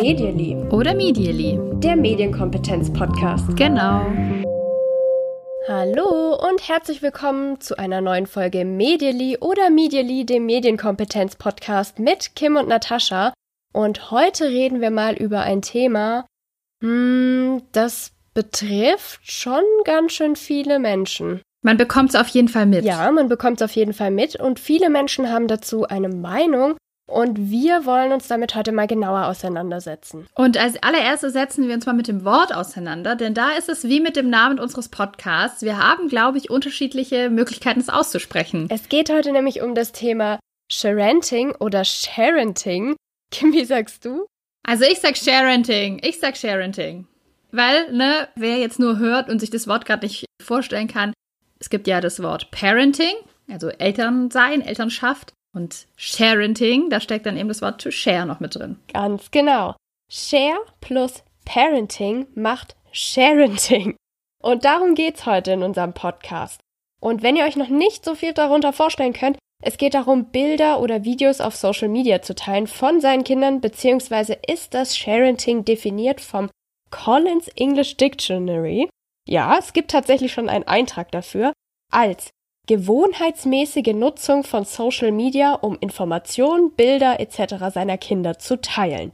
Medially. Oder Medially. Der Medienkompetenz-Podcast. Genau. Hallo und herzlich willkommen zu einer neuen Folge Medially oder Medially, dem Medienkompetenz-Podcast mit Kim und Natascha. Und heute reden wir mal über ein Thema, hm, das betrifft schon ganz schön viele Menschen. Man bekommt es auf jeden Fall mit. Ja, man bekommt es auf jeden Fall mit und viele Menschen haben dazu eine Meinung und wir wollen uns damit heute mal genauer auseinandersetzen. Und als allererstes setzen wir uns mal mit dem Wort auseinander, denn da ist es wie mit dem Namen unseres Podcasts. Wir haben, glaube ich, unterschiedliche Möglichkeiten, es auszusprechen. Es geht heute nämlich um das Thema Sharenting oder Sharenting. Kim, wie sagst du? Also ich sag Sharenting. Ich sag Sharenting. Weil, ne, wer jetzt nur hört und sich das Wort gerade nicht vorstellen kann, es gibt ja das Wort Parenting, also Elternsein, Elternschaft. Und Sharenting, da steckt dann eben das Wort to share noch mit drin. Ganz genau. Share plus Parenting macht Sharenting. Und darum geht's heute in unserem Podcast. Und wenn ihr euch noch nicht so viel darunter vorstellen könnt, es geht darum, Bilder oder Videos auf Social Media zu teilen von seinen Kindern, beziehungsweise ist das Sharenting definiert vom Collins English Dictionary. Ja, es gibt tatsächlich schon einen Eintrag dafür als gewohnheitsmäßige Nutzung von Social Media, um Informationen, Bilder etc. seiner Kinder zu teilen.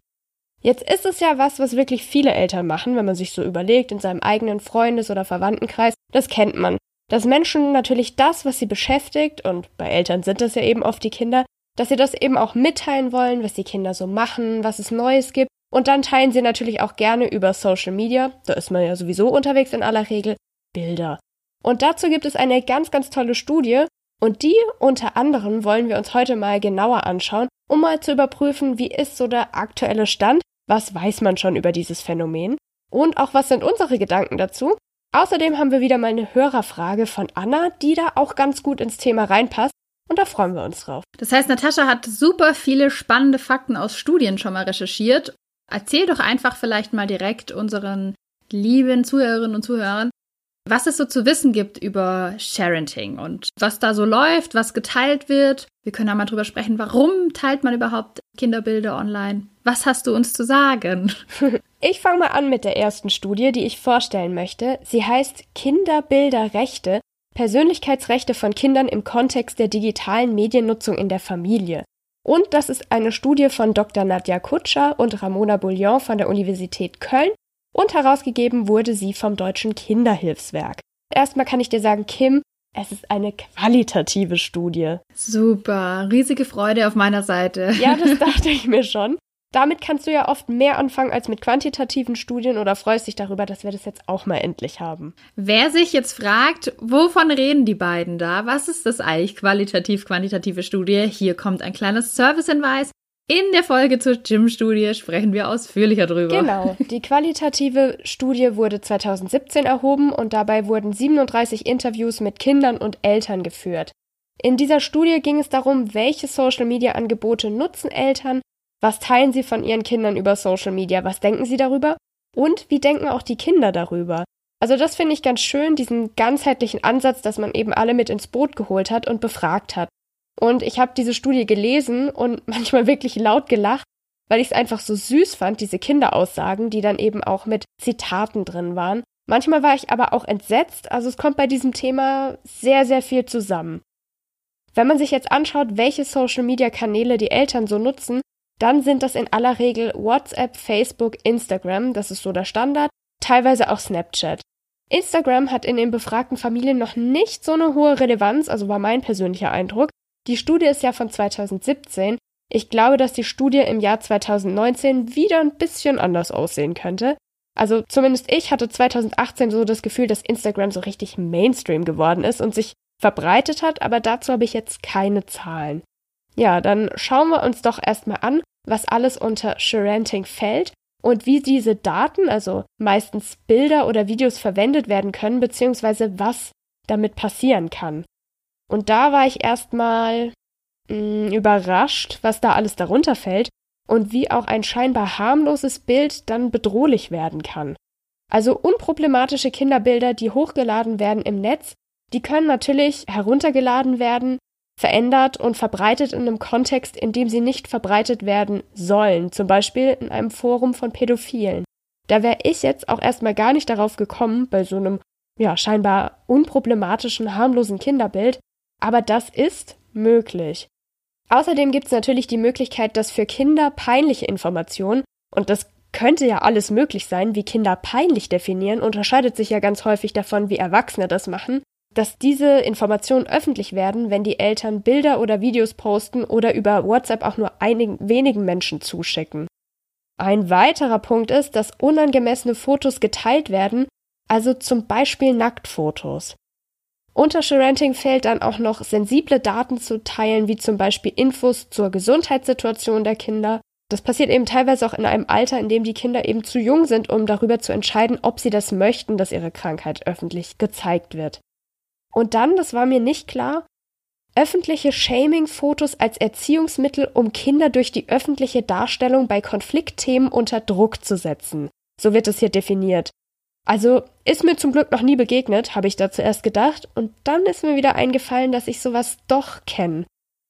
Jetzt ist es ja was, was wirklich viele Eltern machen, wenn man sich so überlegt, in seinem eigenen Freundes- oder Verwandtenkreis, das kennt man. Dass Menschen natürlich das, was sie beschäftigt, und bei Eltern sind das ja eben oft die Kinder, dass sie das eben auch mitteilen wollen, was die Kinder so machen, was es Neues gibt. Und dann teilen sie natürlich auch gerne über Social Media, da ist man ja sowieso unterwegs in aller Regel, Bilder. Und dazu gibt es eine ganz, ganz tolle Studie, und die unter anderem wollen wir uns heute mal genauer anschauen, um mal zu überprüfen, wie ist so der aktuelle Stand, was weiß man schon über dieses Phänomen und auch was sind unsere Gedanken dazu. Außerdem haben wir wieder mal eine Hörerfrage von Anna, die da auch ganz gut ins Thema reinpasst. Und da freuen wir uns drauf. Das heißt, Natascha hat super viele spannende Fakten aus Studien schon mal recherchiert. Erzähl doch einfach vielleicht mal direkt unseren lieben Zuhörerinnen und Zuhörern, was es so zu wissen gibt über Sharenting und was da so läuft, was geteilt wird. Wir können da mal drüber sprechen, warum teilt man überhaupt Kinderbilder online? Was hast du uns zu sagen? Ich fange mal an mit der ersten Studie, die ich vorstellen möchte. Sie heißt Kinderbilderrechte, Persönlichkeitsrechte von Kindern im Kontext der digitalen Mediennutzung in der Familie. Und das ist eine Studie von Dr. Nadja Kutscher und Ramona Bouillon von der Universität Köln und herausgegeben wurde sie vom Deutschen Kinderhilfswerk. Erstmal kann ich dir sagen, Kim, es ist eine qualitative Studie. Super, riesige Freude auf meiner Seite. Ja, das dachte ich mir schon. Damit kannst du ja oft mehr anfangen als mit quantitativen Studien oder freust dich darüber, dass wir das jetzt auch mal endlich haben. Wer sich jetzt fragt, wovon reden die beiden da? Was ist das eigentlich qualitativ-quantitative Studie? Hier kommt ein kleines Servicehinweis. In der Folge zur Gym-Studie sprechen wir ausführlicher drüber. Genau. Die qualitative Studie wurde 2017 erhoben und dabei wurden 37 Interviews mit Kindern und Eltern geführt. In dieser Studie ging es darum, welche Social-Media-Angebote nutzen Eltern, was teilen sie von ihren Kindern über Social Media, was denken sie darüber und wie denken auch die Kinder darüber. Also das finde ich ganz schön, diesen ganzheitlichen Ansatz, dass man eben alle mit ins Boot geholt hat und befragt hat. Und ich habe diese Studie gelesen und manchmal wirklich laut gelacht, weil ich es einfach so süß fand, diese Kinderaussagen, die dann eben auch mit Zitaten drin waren. Manchmal war ich aber auch entsetzt, also es kommt bei diesem Thema sehr, sehr viel zusammen. Wenn man sich jetzt anschaut, welche Social-Media-Kanäle die Eltern so nutzen, dann sind das in aller Regel WhatsApp, Facebook, Instagram, das ist so der Standard, teilweise auch Snapchat. Instagram hat in den befragten Familien noch nicht so eine hohe Relevanz, also war mein persönlicher Eindruck, die Studie ist ja von 2017. Ich glaube, dass die Studie im Jahr 2019 wieder ein bisschen anders aussehen könnte. Also zumindest ich hatte 2018 so das Gefühl, dass Instagram so richtig Mainstream geworden ist und sich verbreitet hat, aber dazu habe ich jetzt keine Zahlen. Ja, dann schauen wir uns doch erstmal an, was alles unter Sharenting fällt und wie diese Daten, also meistens Bilder oder Videos verwendet werden können, beziehungsweise was damit passieren kann. Und da war ich erstmal mm, überrascht, was da alles darunter fällt und wie auch ein scheinbar harmloses Bild dann bedrohlich werden kann. Also unproblematische Kinderbilder, die hochgeladen werden im Netz, die können natürlich heruntergeladen werden verändert und verbreitet in einem Kontext, in dem sie nicht verbreitet werden sollen, zum Beispiel in einem Forum von Pädophilen. Da wäre ich jetzt auch erstmal gar nicht darauf gekommen, bei so einem ja scheinbar unproblematischen, harmlosen Kinderbild, aber das ist möglich. Außerdem gibt es natürlich die Möglichkeit, dass für Kinder peinliche Informationen, und das könnte ja alles möglich sein, wie Kinder peinlich definieren, unterscheidet sich ja ganz häufig davon, wie Erwachsene das machen, dass diese Informationen öffentlich werden, wenn die Eltern Bilder oder Videos posten oder über WhatsApp auch nur einigen wenigen Menschen zuschicken. Ein weiterer Punkt ist, dass unangemessene Fotos geteilt werden, also zum Beispiel Nacktfotos. Unter Sharenting fällt dann auch noch sensible Daten zu teilen, wie zum Beispiel Infos zur Gesundheitssituation der Kinder. Das passiert eben teilweise auch in einem Alter, in dem die Kinder eben zu jung sind, um darüber zu entscheiden, ob sie das möchten, dass ihre Krankheit öffentlich gezeigt wird. Und dann, das war mir nicht klar, öffentliche Shaming-Fotos als Erziehungsmittel, um Kinder durch die öffentliche Darstellung bei Konfliktthemen unter Druck zu setzen. So wird es hier definiert. Also ist mir zum Glück noch nie begegnet, habe ich da zuerst gedacht, und dann ist mir wieder eingefallen, dass ich sowas doch kenne.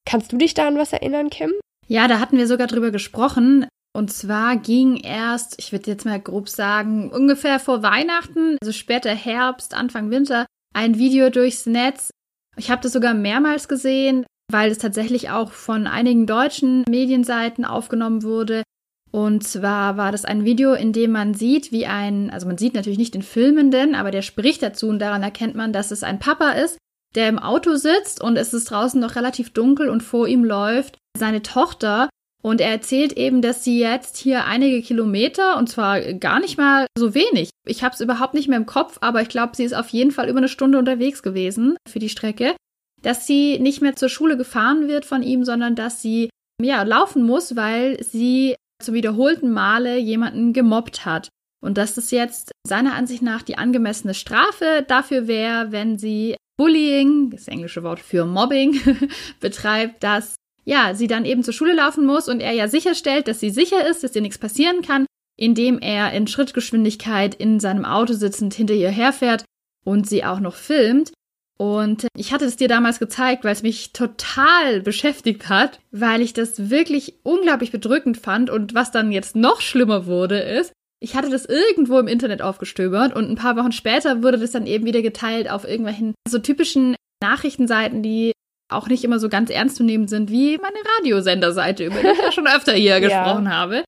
Kannst du dich da an was erinnern, Kim? Ja, da hatten wir sogar drüber gesprochen. Und zwar ging erst, ich würde jetzt mal grob sagen, ungefähr vor Weihnachten, also später Herbst, Anfang Winter, ein Video durchs Netz. Ich habe das sogar mehrmals gesehen, weil es tatsächlich auch von einigen deutschen Medienseiten aufgenommen wurde. Und zwar war das ein Video, in dem man sieht, wie ein, also man sieht natürlich nicht den Filmenden, aber der spricht dazu und daran erkennt man, dass es ein Papa ist, der im Auto sitzt und es ist draußen noch relativ dunkel und vor ihm läuft seine Tochter und er erzählt eben, dass sie jetzt hier einige Kilometer, und zwar gar nicht mal so wenig. Ich habe es überhaupt nicht mehr im Kopf, aber ich glaube, sie ist auf jeden Fall über eine Stunde unterwegs gewesen für die Strecke. Dass sie nicht mehr zur Schule gefahren wird von ihm, sondern dass sie ja laufen muss, weil sie zu wiederholten Male jemanden gemobbt hat. Und dass es jetzt seiner Ansicht nach die angemessene Strafe dafür wäre, wenn sie Bullying, das englische Wort für Mobbing, betreibt, dass ja, sie dann eben zur Schule laufen muss und er ja sicherstellt, dass sie sicher ist, dass ihr nichts passieren kann, indem er in Schrittgeschwindigkeit in seinem Auto sitzend hinter ihr herfährt und sie auch noch filmt. Und ich hatte es dir damals gezeigt, weil es mich total beschäftigt hat, weil ich das wirklich unglaublich bedrückend fand. Und was dann jetzt noch schlimmer wurde, ist, ich hatte das irgendwo im Internet aufgestöbert und ein paar Wochen später wurde das dann eben wieder geteilt auf irgendwelchen so typischen Nachrichtenseiten, die auch nicht immer so ganz ernst zu nehmen sind wie meine Radiosenderseite, über die ich ja schon öfter hier gesprochen habe.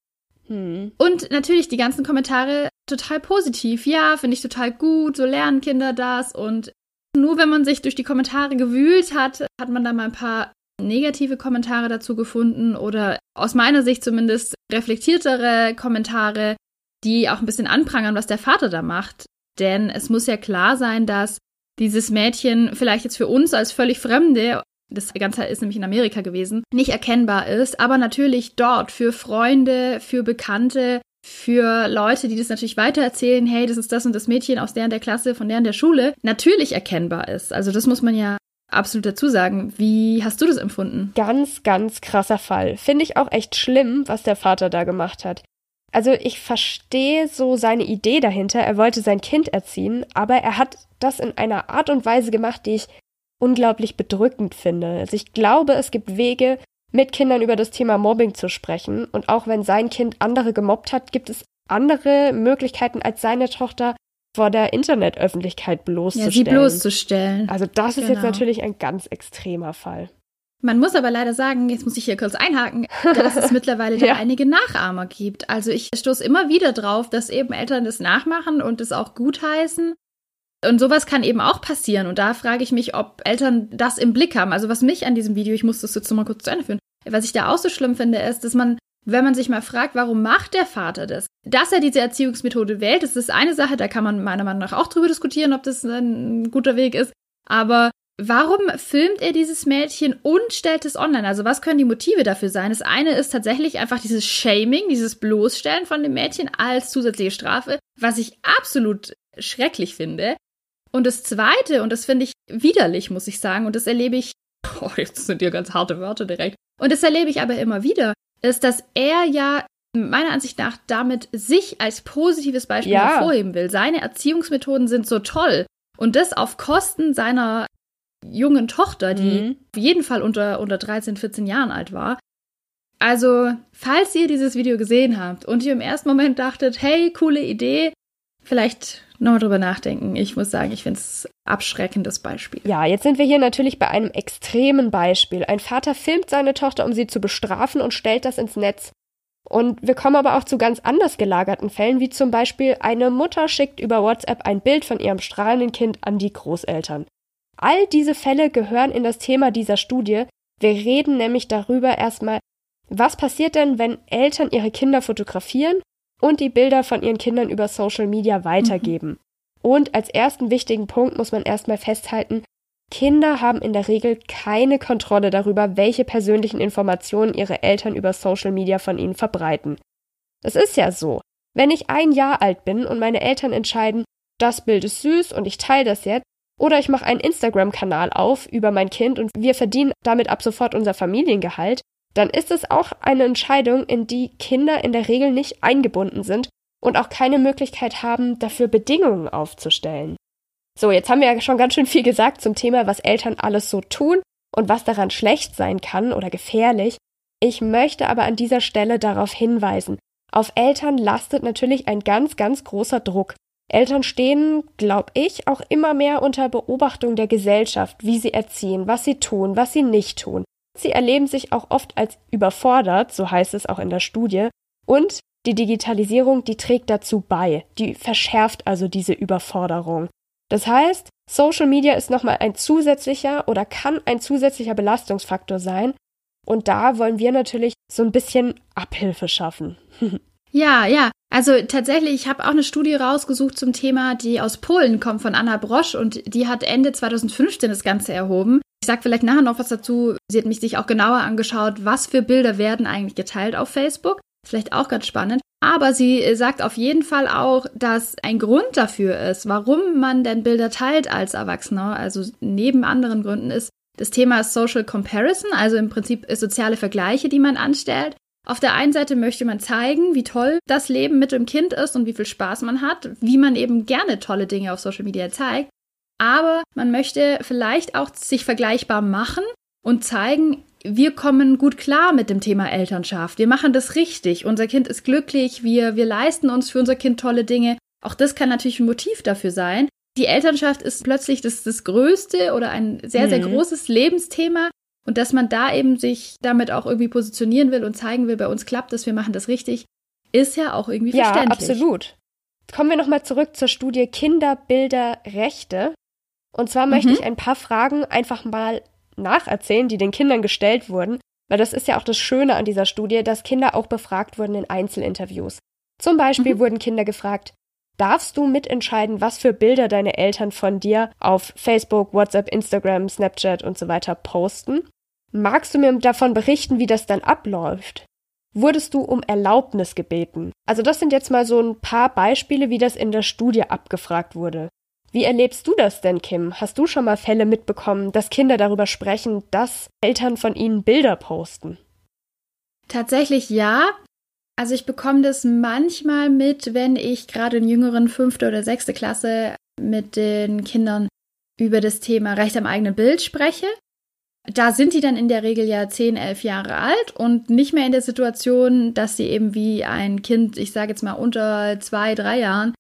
Hm. Und natürlich die ganzen Kommentare total positiv. Ja, finde ich total gut, so lernen Kinder das und nur wenn man sich durch die Kommentare gewühlt hat, hat man da mal ein paar negative Kommentare dazu gefunden oder aus meiner Sicht zumindest reflektiertere Kommentare, die auch ein bisschen anprangern, was der Vater da macht. Denn es muss ja klar sein, dass dieses Mädchen vielleicht jetzt für uns als völlig Fremde, das Ganze ist nämlich in Amerika gewesen, nicht erkennbar ist, aber natürlich dort für Freunde, für Bekannte, für Leute, die das natürlich weitererzählen, hey, das ist das und das Mädchen aus der und der Klasse, von der und der Schule, natürlich erkennbar ist. Also das muss man ja absolut dazu sagen. Wie hast du das empfunden? Ganz, ganz krasser Fall. Finde ich auch echt schlimm, was der Vater da gemacht hat. Also ich verstehe so seine Idee dahinter. Er wollte sein Kind erziehen, aber er hat das in einer Art und Weise gemacht, die ich unglaublich bedrückend finde. Also ich glaube, es gibt Wege, mit Kindern über das Thema Mobbing zu sprechen. Und auch wenn sein Kind andere gemobbt hat, gibt es andere Möglichkeiten, als seine Tochter vor der Internetöffentlichkeit bloßzustellen. Ja, sie bloßzustellen. Also das ist genau. jetzt natürlich ein ganz extremer Fall. Man muss aber leider sagen, jetzt muss ich hier kurz einhaken, dass es mittlerweile ja. da einige Nachahmer gibt. Also ich stoße immer wieder drauf, dass eben Eltern das nachmachen und es auch gutheißen. Und sowas kann eben auch passieren. Und da frage ich mich, ob Eltern das im Blick haben. Also was mich an diesem Video, ich muss das jetzt mal kurz zu Ende führen, was ich da auch so schlimm finde, ist, dass man, wenn man sich mal fragt, warum macht der Vater das? Dass er diese Erziehungsmethode wählt, das ist eine Sache, da kann man meiner Meinung nach auch drüber diskutieren, ob das ein guter Weg ist. Aber warum filmt er dieses Mädchen und stellt es online? Also was können die Motive dafür sein? Das eine ist tatsächlich einfach dieses Shaming, dieses Bloßstellen von dem Mädchen als zusätzliche Strafe, was ich absolut schrecklich finde. Und das Zweite, und das finde ich widerlich, muss ich sagen, und das erlebe ich, oh, jetzt sind ja ganz harte Wörter direkt, und das erlebe ich aber immer wieder, ist, dass er ja meiner Ansicht nach damit sich als positives Beispiel ja. hervorheben will. Seine Erziehungsmethoden sind so toll. Und das auf Kosten seiner jungen Tochter, die mhm. auf jeden Fall unter, unter 13, 14 Jahren alt war. Also, falls ihr dieses Video gesehen habt und ihr im ersten Moment dachtet, hey, coole Idee, vielleicht nochmal drüber nachdenken. Ich muss sagen, ich finde es abschreckendes Beispiel. Ja, jetzt sind wir hier natürlich bei einem extremen Beispiel. Ein Vater filmt seine Tochter, um sie zu bestrafen und stellt das ins Netz. Und wir kommen aber auch zu ganz anders gelagerten Fällen, wie zum Beispiel eine Mutter schickt über WhatsApp ein Bild von ihrem strahlenden Kind an die Großeltern. All diese Fälle gehören in das Thema dieser Studie. Wir reden nämlich darüber erstmal, was passiert denn, wenn Eltern ihre Kinder fotografieren und die Bilder von ihren Kindern über Social Media weitergeben. Mhm. Und als ersten wichtigen Punkt muss man erstmal festhalten, Kinder haben in der Regel keine Kontrolle darüber, welche persönlichen Informationen ihre Eltern über Social Media von ihnen verbreiten. Es ist ja so. Wenn ich ein Jahr alt bin und meine Eltern entscheiden, das Bild ist süß und ich teile das jetzt, oder ich mache einen Instagram-Kanal auf über mein Kind und wir verdienen damit ab sofort unser Familiengehalt, dann ist es auch eine Entscheidung, in die Kinder in der Regel nicht eingebunden sind und auch keine Möglichkeit haben, dafür Bedingungen aufzustellen. So, jetzt haben wir ja schon ganz schön viel gesagt zum Thema, was Eltern alles so tun und was daran schlecht sein kann oder gefährlich. Ich möchte aber an dieser Stelle darauf hinweisen, auf Eltern lastet natürlich ein ganz, ganz großer Druck. Eltern stehen, glaube ich, auch immer mehr unter Beobachtung der Gesellschaft, wie sie erziehen, was sie tun, was sie nicht tun. Sie erleben sich auch oft als überfordert, so heißt es auch in der Studie, und die Digitalisierung, die trägt dazu bei, die verschärft also diese Überforderung. Das heißt, Social Media ist nochmal ein zusätzlicher oder kann ein zusätzlicher Belastungsfaktor sein, und da wollen wir natürlich so ein bisschen Abhilfe schaffen. Ja, ja. Also tatsächlich, ich habe auch eine Studie rausgesucht zum Thema, die aus Polen kommt, von Anna Brosch und die hat Ende 2015 das Ganze erhoben. Ich sage vielleicht nachher noch was dazu. Sie hat mich sich auch genauer angeschaut, was für Bilder werden eigentlich geteilt auf Facebook. Vielleicht auch ganz spannend. Aber sie äh, sagt auf jeden Fall auch, dass ein Grund dafür ist, warum man denn Bilder teilt als Erwachsener, also neben anderen Gründen ist, das Thema Social Comparison, also im Prinzip soziale Vergleiche, die man anstellt. Auf der einen Seite möchte man zeigen, wie toll das Leben mit dem Kind ist und wie viel Spaß man hat, wie man eben gerne tolle Dinge auf Social Media zeigt. Aber man möchte vielleicht auch sich vergleichbar machen und zeigen, wir kommen gut klar mit dem Thema Elternschaft. Wir machen das richtig. Unser Kind ist glücklich. Wir, wir leisten uns für unser Kind tolle Dinge. Auch das kann natürlich ein Motiv dafür sein. Die Elternschaft ist plötzlich das, das größte oder ein sehr, sehr mhm. großes Lebensthema. Und dass man da eben sich damit auch irgendwie positionieren will und zeigen will, bei uns klappt das, wir machen das richtig, ist ja auch irgendwie ja, verständlich. Ja, absolut. Kommen wir nochmal zurück zur Studie Kinder, Bilder, Rechte. Und zwar möchte mhm. ich ein paar Fragen einfach mal nacherzählen, die den Kindern gestellt wurden, weil das ist ja auch das Schöne an dieser Studie, dass Kinder auch befragt wurden in Einzelinterviews. Zum Beispiel mhm. wurden Kinder gefragt, darfst du mitentscheiden, was für Bilder deine Eltern von dir auf Facebook, WhatsApp, Instagram, Snapchat und so weiter posten? Magst du mir davon berichten, wie das dann abläuft? Wurdest du um Erlaubnis gebeten? Also das sind jetzt mal so ein paar Beispiele, wie das in der Studie abgefragt wurde. Wie erlebst du das denn, Kim? Hast du schon mal Fälle mitbekommen, dass Kinder darüber sprechen, dass Eltern von ihnen Bilder posten? Tatsächlich ja. Also ich bekomme das manchmal mit, wenn ich gerade in jüngeren fünfte oder sechste Klasse mit den Kindern über das Thema Recht am eigenen Bild spreche da sind die dann in der Regel ja 10, 11 Jahre alt und nicht mehr in der Situation, dass sie eben wie ein Kind, ich sage jetzt mal unter zwei, drei Jahren,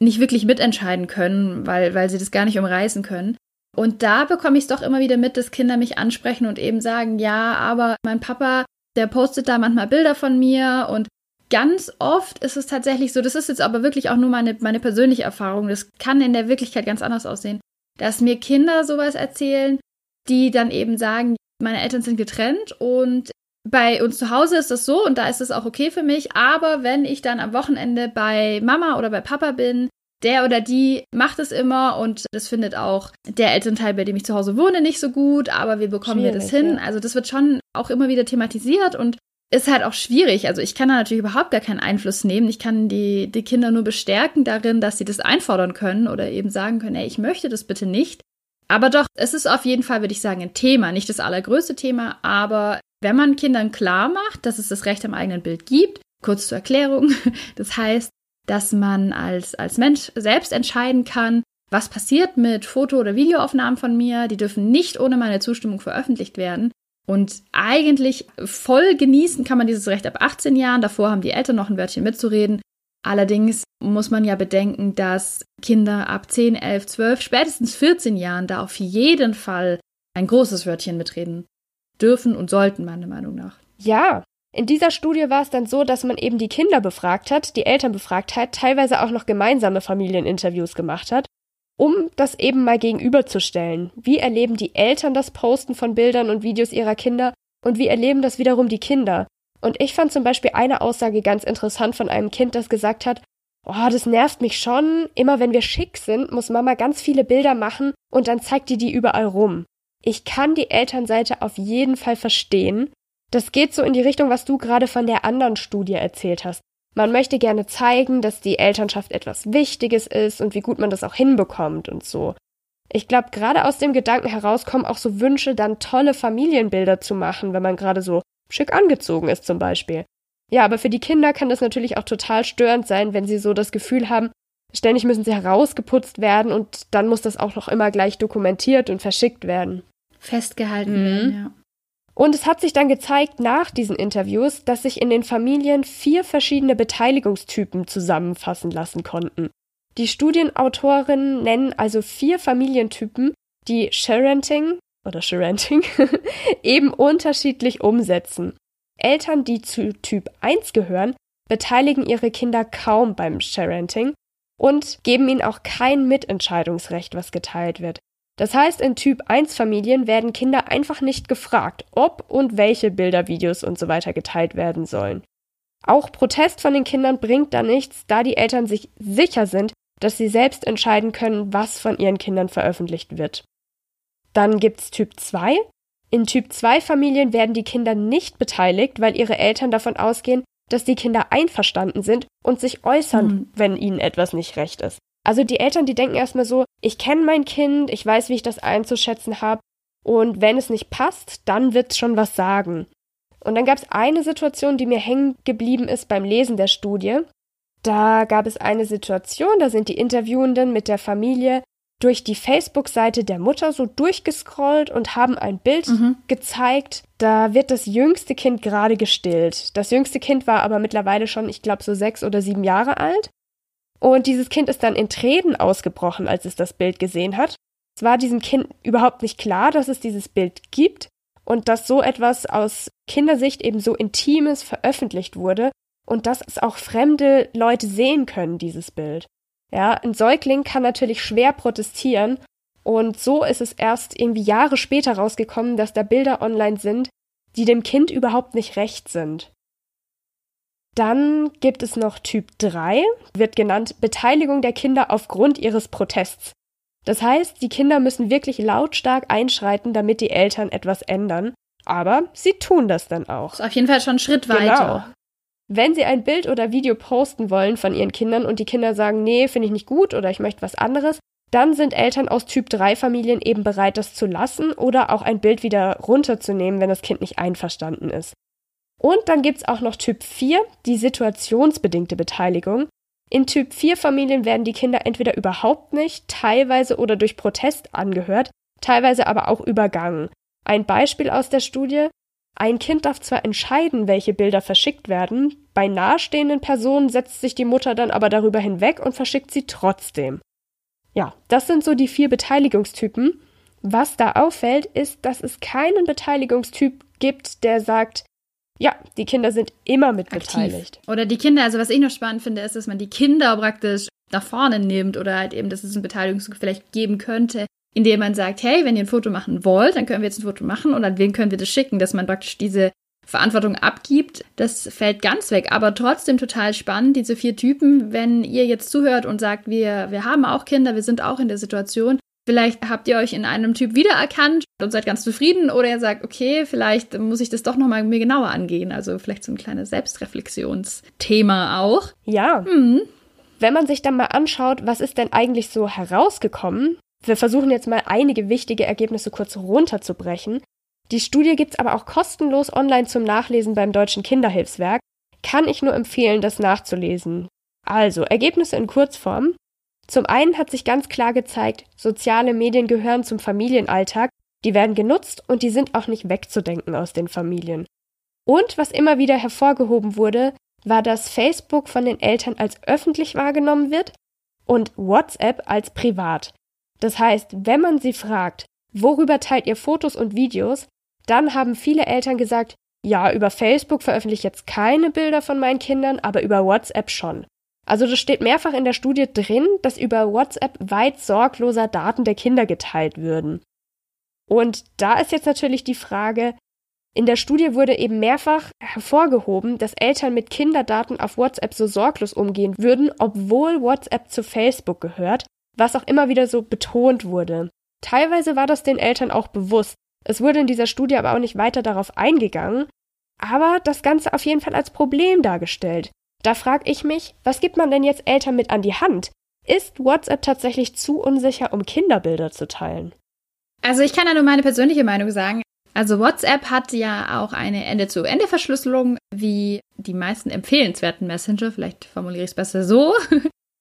nicht wirklich mitentscheiden können, weil, weil sie das gar nicht umreißen können. Und da bekomme ich es doch immer wieder mit, dass Kinder mich ansprechen und eben sagen, ja, aber mein Papa, der postet da manchmal Bilder von mir und ganz oft ist es tatsächlich so, das ist jetzt aber wirklich auch nur meine, meine persönliche Erfahrung, das kann in der Wirklichkeit ganz anders aussehen, dass mir Kinder sowas erzählen, die dann eben sagen, meine Eltern sind getrennt und bei uns zu Hause ist das so und da ist es auch okay für mich, aber wenn ich dann am Wochenende bei Mama oder bei Papa bin, der oder die macht es immer und das findet auch der Elternteil, bei dem ich zu Hause wohne, nicht so gut, aber wie bekommen schwierig, wir das hin? Ja. Also das wird schon auch immer wieder thematisiert und ist halt auch schwierig. Also ich kann da natürlich überhaupt gar keinen Einfluss nehmen. Ich kann die, die Kinder nur bestärken darin, dass sie das einfordern können oder eben sagen können, ey, ich möchte das bitte nicht. Aber doch, es ist auf jeden Fall, würde ich sagen, ein Thema. Nicht das allergrößte Thema, aber wenn man Kindern klar macht, dass es das Recht am eigenen Bild gibt, kurz zur Erklärung, das heißt, dass man als, als Mensch selbst entscheiden kann, was passiert mit Foto- oder Videoaufnahmen von mir, die dürfen nicht ohne meine Zustimmung veröffentlicht werden. Und eigentlich voll genießen kann man dieses Recht ab 18 Jahren. Davor haben die Eltern noch ein Wörtchen mitzureden. Allerdings muss man ja bedenken, dass Kinder ab 10, 11, 12, spätestens 14 Jahren da auf jeden Fall ein großes Wörtchen mitreden dürfen und sollten, meiner Meinung nach. Ja, in dieser Studie war es dann so, dass man eben die Kinder befragt hat, die Eltern befragt hat, teilweise auch noch gemeinsame Familieninterviews gemacht hat, um das eben mal gegenüberzustellen. Wie erleben die Eltern das Posten von Bildern und Videos ihrer Kinder und wie erleben das wiederum die Kinder? Und ich fand zum Beispiel eine Aussage ganz interessant von einem Kind, das gesagt hat, oh, das nervt mich schon, immer wenn wir schick sind, muss Mama ganz viele Bilder machen und dann zeigt die die überall rum. Ich kann die Elternseite auf jeden Fall verstehen, das geht so in die Richtung, was du gerade von der anderen Studie erzählt hast. Man möchte gerne zeigen, dass die Elternschaft etwas Wichtiges ist und wie gut man das auch hinbekommt und so. Ich glaube, gerade aus dem Gedanken heraus kommen auch so Wünsche, dann tolle Familienbilder zu machen, wenn man gerade so schick angezogen ist zum Beispiel. Ja, aber für die Kinder kann das natürlich auch total störend sein, wenn sie so das Gefühl haben, ständig müssen sie herausgeputzt werden und dann muss das auch noch immer gleich dokumentiert und verschickt werden. Festgehalten mhm. werden, ja. Und es hat sich dann gezeigt nach diesen Interviews, dass sich in den Familien vier verschiedene Beteiligungstypen zusammenfassen lassen konnten. Die Studienautorinnen nennen also vier Familientypen, die Sharenting oder Sharenting eben unterschiedlich umsetzen. Eltern, die zu Typ 1 gehören, beteiligen ihre Kinder kaum beim Sharenting und geben ihnen auch kein Mitentscheidungsrecht, was geteilt wird. Das heißt, in Typ 1 Familien werden Kinder einfach nicht gefragt, ob und welche Bilder, Videos und so weiter geteilt werden sollen. Auch Protest von den Kindern bringt da nichts, da die Eltern sich sicher sind, dass sie selbst entscheiden können, was von ihren Kindern veröffentlicht wird. Dann gibt's Typ 2. In Typ 2 Familien werden die Kinder nicht beteiligt, weil ihre Eltern davon ausgehen, dass die Kinder einverstanden sind und sich äußern, mhm. wenn ihnen etwas nicht recht ist. Also die Eltern, die denken erstmal so, ich kenne mein Kind, ich weiß, wie ich das einzuschätzen habe, und wenn es nicht passt, dann wird's schon was sagen. Und dann gab es eine Situation, die mir hängen geblieben ist beim Lesen der Studie. Da gab es eine Situation, da sind die Interviewenden mit der Familie durch die Facebook-Seite der Mutter so durchgescrollt und haben ein Bild mhm. gezeigt. Da wird das jüngste Kind gerade gestillt. Das jüngste Kind war aber mittlerweile schon, ich glaube, so sechs oder sieben Jahre alt. Und dieses Kind ist dann in Tränen ausgebrochen, als es das Bild gesehen hat. Es war diesem Kind überhaupt nicht klar, dass es dieses Bild gibt und dass so etwas aus Kindersicht eben so Intimes veröffentlicht wurde und dass es auch fremde Leute sehen können, dieses Bild. Ja, ein Säugling kann natürlich schwer protestieren und so ist es erst irgendwie Jahre später rausgekommen, dass da Bilder online sind, die dem Kind überhaupt nicht recht sind. Dann gibt es noch Typ 3, wird genannt Beteiligung der Kinder aufgrund ihres Protests. Das heißt, die Kinder müssen wirklich lautstark einschreiten, damit die Eltern etwas ändern. Aber sie tun das dann auch. Ist auf jeden Fall schon ein Schritt weiter. Wenn sie ein Bild oder Video posten wollen von ihren Kindern und die Kinder sagen, nee, finde ich nicht gut oder ich möchte was anderes, dann sind Eltern aus Typ 3 Familien eben bereit, das zu lassen oder auch ein Bild wieder runterzunehmen, wenn das Kind nicht einverstanden ist. Und dann gibt es auch noch Typ 4, die situationsbedingte Beteiligung. In Typ 4 Familien werden die Kinder entweder überhaupt nicht, teilweise oder durch Protest angehört, teilweise aber auch übergangen. Ein Beispiel aus der Studie. Ein Kind darf zwar entscheiden, welche Bilder verschickt werden, bei nahestehenden Personen setzt sich die Mutter dann aber darüber hinweg und verschickt sie trotzdem. Ja, das sind so die vier Beteiligungstypen. Was da auffällt, ist, dass es keinen Beteiligungstyp gibt, der sagt, ja, die Kinder sind immer mit beteiligt. Oder die Kinder, also was ich noch spannend finde, ist, dass man die Kinder praktisch nach vorne nimmt oder halt eben, dass es eine Beteiligung vielleicht geben könnte, indem man sagt, hey, wenn ihr ein Foto machen wollt, dann können wir jetzt ein Foto machen und an wen können wir das schicken, dass man praktisch diese Verantwortung abgibt, das fällt ganz weg. Aber trotzdem total spannend, diese vier Typen, wenn ihr jetzt zuhört und sagt, wir, wir haben auch Kinder, wir sind auch in der Situation, Vielleicht habt ihr euch in einem Typ wiedererkannt und seid ganz zufrieden oder ihr sagt, okay, vielleicht muss ich das doch nochmal mir genauer angehen. Also vielleicht so ein kleines Selbstreflexionsthema auch. Ja. Mhm. Wenn man sich dann mal anschaut, was ist denn eigentlich so herausgekommen? Wir versuchen jetzt mal einige wichtige Ergebnisse kurz runterzubrechen. Die Studie gibt's aber auch kostenlos online zum Nachlesen beim Deutschen Kinderhilfswerk. Kann ich nur empfehlen, das nachzulesen. Also, Ergebnisse in Kurzform. Zum einen hat sich ganz klar gezeigt, soziale Medien gehören zum Familienalltag, die werden genutzt und die sind auch nicht wegzudenken aus den Familien. Und was immer wieder hervorgehoben wurde, war, dass Facebook von den Eltern als öffentlich wahrgenommen wird und WhatsApp als privat. Das heißt, wenn man sie fragt, worüber teilt ihr Fotos und Videos, dann haben viele Eltern gesagt, ja, über Facebook veröffentliche ich jetzt keine Bilder von meinen Kindern, aber über WhatsApp schon. Also das steht mehrfach in der Studie drin, dass über WhatsApp weit sorgloser Daten der Kinder geteilt würden. Und da ist jetzt natürlich die Frage, in der Studie wurde eben mehrfach hervorgehoben, dass Eltern mit Kinderdaten auf WhatsApp so sorglos umgehen würden, obwohl WhatsApp zu Facebook gehört, was auch immer wieder so betont wurde. Teilweise war das den Eltern auch bewusst. Es wurde in dieser Studie aber auch nicht weiter darauf eingegangen, aber das Ganze auf jeden Fall als Problem dargestellt. Da frage ich mich, was gibt man denn jetzt Eltern mit an die Hand? Ist WhatsApp tatsächlich zu unsicher, um Kinderbilder zu teilen? Also ich kann ja nur meine persönliche Meinung sagen. Also WhatsApp hat ja auch eine Ende-zu-Ende-Verschlüsselung, wie die meisten empfehlenswerten Messenger. Vielleicht formuliere ich es besser so.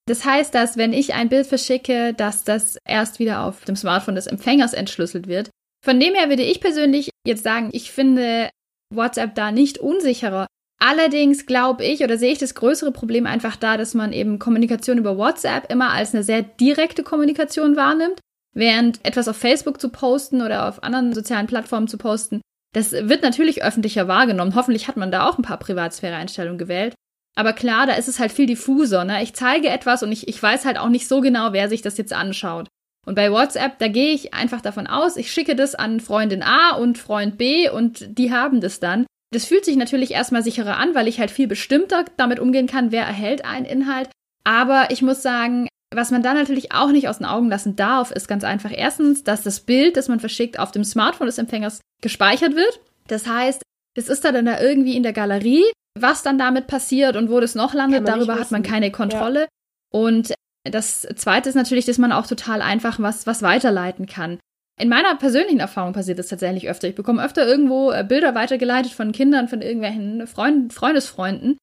Das heißt, dass wenn ich ein Bild verschicke, dass das erst wieder auf dem Smartphone des Empfängers entschlüsselt wird. Von dem her würde ich persönlich jetzt sagen, ich finde WhatsApp da nicht unsicherer. Allerdings glaube ich oder sehe ich das größere Problem einfach da, dass man eben Kommunikation über WhatsApp immer als eine sehr direkte Kommunikation wahrnimmt Während etwas auf Facebook zu posten oder auf anderen sozialen Plattformen zu posten, das wird natürlich öffentlicher wahrgenommen. Hoffentlich hat man da auch ein paar Privatsphäre-Einstellungen gewählt. Aber klar, da ist es halt viel diffuser. Ne? Ich zeige etwas und ich, ich weiß halt auch nicht so genau, wer sich das jetzt anschaut. Und bei WhatsApp, da gehe ich einfach davon aus, ich schicke das an Freundin A und Freund B und die haben das dann. Das fühlt sich natürlich erstmal sicherer an, weil ich halt viel bestimmter damit umgehen kann, wer erhält einen Inhalt. Aber ich muss sagen, was man da natürlich auch nicht aus den Augen lassen darf, ist ganz einfach erstens, dass das Bild, das man verschickt, auf dem Smartphone des Empfängers gespeichert wird. Das heißt, das ist da dann da irgendwie in der Galerie. Was dann damit passiert und wo das noch landet, darüber hat man keine Kontrolle. Ja. Und das Zweite ist natürlich, dass man auch total einfach was, was weiterleiten kann. In meiner persönlichen Erfahrung passiert das tatsächlich öfter. Ich bekomme öfter irgendwo äh, Bilder weitergeleitet von Kindern, von irgendwelchen Freund, Freundesfreunden,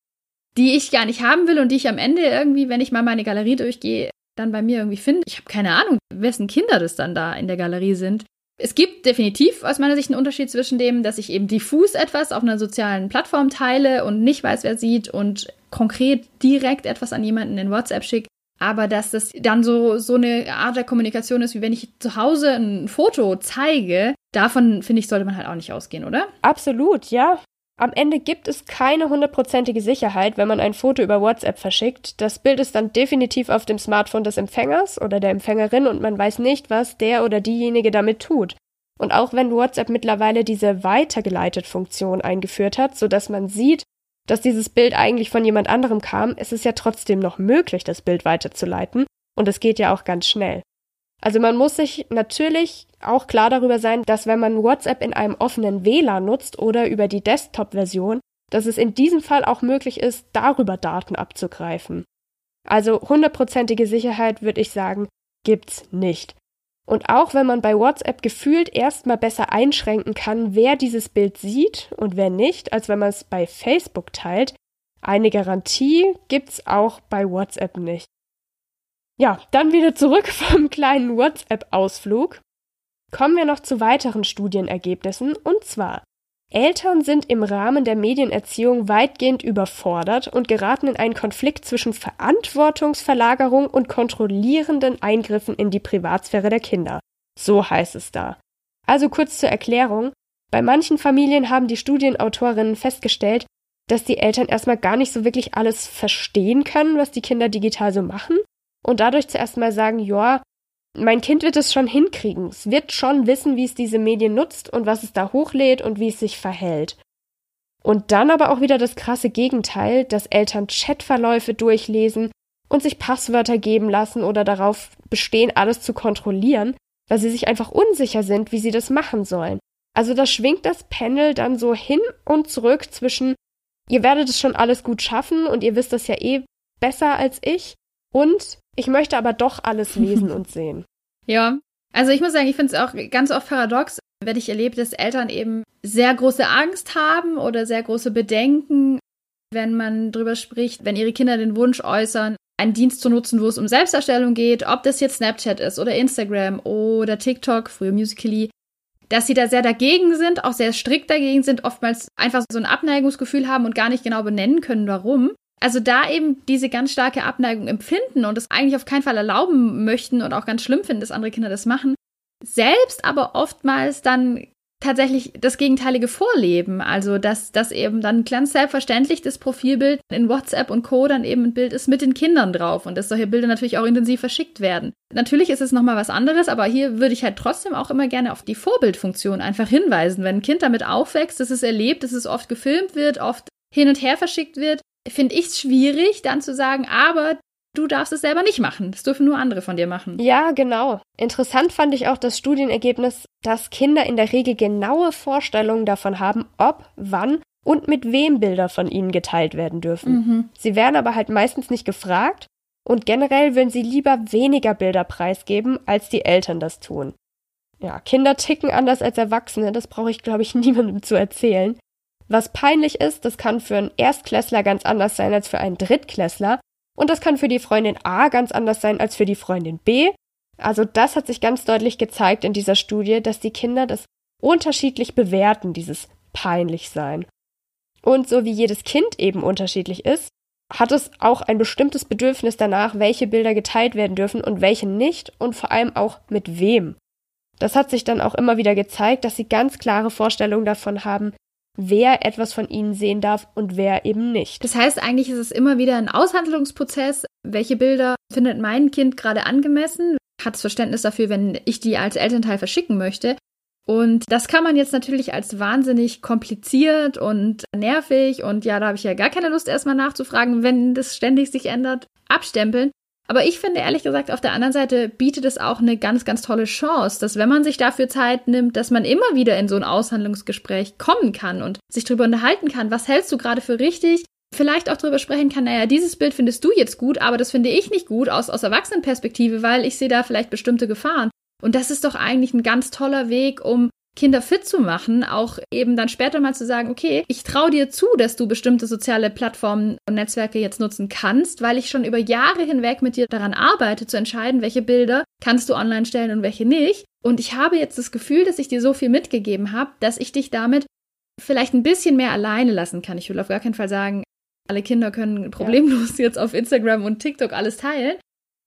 die ich gar nicht haben will und die ich am Ende irgendwie, wenn ich mal meine Galerie durchgehe, dann bei mir irgendwie finde. Ich habe keine Ahnung, wessen Kinder das dann da in der Galerie sind. Es gibt definitiv aus meiner Sicht einen Unterschied zwischen dem, dass ich eben diffus etwas auf einer sozialen Plattform teile und nicht weiß, wer sieht und konkret direkt etwas an jemanden in WhatsApp schicke. Aber dass das dann so, so eine Art der Kommunikation ist, wie wenn ich zu Hause ein Foto zeige, davon finde ich, sollte man halt auch nicht ausgehen, oder? Absolut, ja. Am Ende gibt es keine hundertprozentige Sicherheit, wenn man ein Foto über WhatsApp verschickt. Das Bild ist dann definitiv auf dem Smartphone des Empfängers oder der Empfängerin und man weiß nicht, was der oder diejenige damit tut. Und auch wenn WhatsApp mittlerweile diese weitergeleitet Funktion eingeführt hat, sodass man sieht, dass dieses Bild eigentlich von jemand anderem kam, ist es ja trotzdem noch möglich, das Bild weiterzuleiten. Und es geht ja auch ganz schnell. Also man muss sich natürlich auch klar darüber sein, dass wenn man WhatsApp in einem offenen WLAN nutzt oder über die Desktop-Version, dass es in diesem Fall auch möglich ist, darüber Daten abzugreifen. Also hundertprozentige Sicherheit würde ich sagen, gibt's nicht. Und auch wenn man bei WhatsApp gefühlt erstmal besser einschränken kann, wer dieses Bild sieht und wer nicht, als wenn man es bei Facebook teilt, eine Garantie gibt's auch bei WhatsApp nicht. Ja, dann wieder zurück vom kleinen WhatsApp-Ausflug. Kommen wir noch zu weiteren Studienergebnissen und zwar Eltern sind im Rahmen der Medienerziehung weitgehend überfordert und geraten in einen Konflikt zwischen Verantwortungsverlagerung und kontrollierenden Eingriffen in die Privatsphäre der Kinder. So heißt es da. Also kurz zur Erklärung. Bei manchen Familien haben die Studienautorinnen festgestellt, dass die Eltern erstmal gar nicht so wirklich alles verstehen können, was die Kinder digital so machen und dadurch zuerst mal sagen, ja, mein Kind wird es schon hinkriegen. Es wird schon wissen, wie es diese Medien nutzt und was es da hochlädt und wie es sich verhält. Und dann aber auch wieder das krasse Gegenteil, dass Eltern Chatverläufe durchlesen und sich Passwörter geben lassen oder darauf bestehen, alles zu kontrollieren, weil sie sich einfach unsicher sind, wie sie das machen sollen. Also da schwingt das Panel dann so hin und zurück zwischen, ihr werdet es schon alles gut schaffen und ihr wisst das ja eh besser als ich und ich möchte aber doch alles lesen und sehen. Ja, also ich muss sagen, ich finde es auch ganz oft paradox, wenn ich erlebe, dass Eltern eben sehr große Angst haben oder sehr große Bedenken, wenn man drüber spricht, wenn ihre Kinder den Wunsch äußern, einen Dienst zu nutzen, wo es um Selbstdarstellung geht, ob das jetzt Snapchat ist oder Instagram oder TikTok, früher Musically, dass sie da sehr dagegen sind, auch sehr strikt dagegen sind, oftmals einfach so ein Abneigungsgefühl haben und gar nicht genau benennen können, warum. Also da eben diese ganz starke Abneigung empfinden und es eigentlich auf keinen Fall erlauben möchten und auch ganz schlimm finden, dass andere Kinder das machen, selbst aber oftmals dann tatsächlich das Gegenteilige vorleben. Also, dass, dass eben dann ganz selbstverständlich das Profilbild in WhatsApp und Co. dann eben ein Bild ist mit den Kindern drauf und dass solche Bilder natürlich auch intensiv verschickt werden. Natürlich ist es nochmal was anderes, aber hier würde ich halt trotzdem auch immer gerne auf die Vorbildfunktion einfach hinweisen. Wenn ein Kind damit aufwächst, dass es erlebt, dass es oft gefilmt wird, oft hin und her verschickt wird, finde ich es schwierig, dann zu sagen, aber du darfst es selber nicht machen. Das dürfen nur andere von dir machen. Ja, genau. Interessant fand ich auch das Studienergebnis, dass Kinder in der Regel genaue Vorstellungen davon haben, ob, wann und mit wem Bilder von ihnen geteilt werden dürfen. Mhm. Sie werden aber halt meistens nicht gefragt und generell würden sie lieber weniger Bilder preisgeben, als die Eltern das tun. Ja, Kinder ticken anders als Erwachsene, das brauche ich, glaube ich, niemandem zu erzählen. Was peinlich ist, das kann für einen Erstklässler ganz anders sein als für einen Drittklässler. Und das kann für die Freundin A ganz anders sein als für die Freundin B. Also das hat sich ganz deutlich gezeigt in dieser Studie, dass die Kinder das unterschiedlich bewerten, dieses peinlich sein. Und so wie jedes Kind eben unterschiedlich ist, hat es auch ein bestimmtes Bedürfnis danach, welche Bilder geteilt werden dürfen und welche nicht und vor allem auch mit wem. Das hat sich dann auch immer wieder gezeigt, dass sie ganz klare Vorstellungen davon haben, wer etwas von ihnen sehen darf und wer eben nicht. Das heißt, eigentlich ist es immer wieder ein Aushandlungsprozess. Welche Bilder findet mein Kind gerade angemessen? Hat es Verständnis dafür, wenn ich die als Elternteil verschicken möchte? Und das kann man jetzt natürlich als wahnsinnig kompliziert und nervig und ja, da habe ich ja gar keine Lust erstmal nachzufragen, wenn das ständig sich ändert, abstempeln. Aber ich finde ehrlich gesagt, auf der anderen Seite bietet es auch eine ganz, ganz tolle Chance, dass wenn man sich dafür Zeit nimmt, dass man immer wieder in so ein Aushandlungsgespräch kommen kann und sich darüber unterhalten kann, was hältst du gerade für richtig? Vielleicht auch darüber sprechen kann, naja, dieses Bild findest du jetzt gut, aber das finde ich nicht gut aus, aus Erwachsenenperspektive, weil ich sehe da vielleicht bestimmte Gefahren. Und das ist doch eigentlich ein ganz toller Weg, um Kinder fit zu machen, auch eben dann später mal zu sagen, okay, ich traue dir zu, dass du bestimmte soziale Plattformen und Netzwerke jetzt nutzen kannst, weil ich schon über Jahre hinweg mit dir daran arbeite, zu entscheiden, welche Bilder kannst du online stellen und welche nicht. Und ich habe jetzt das Gefühl, dass ich dir so viel mitgegeben habe, dass ich dich damit vielleicht ein bisschen mehr alleine lassen kann. Ich will auf gar keinen Fall sagen, alle Kinder können problemlos ja. jetzt auf Instagram und TikTok alles teilen.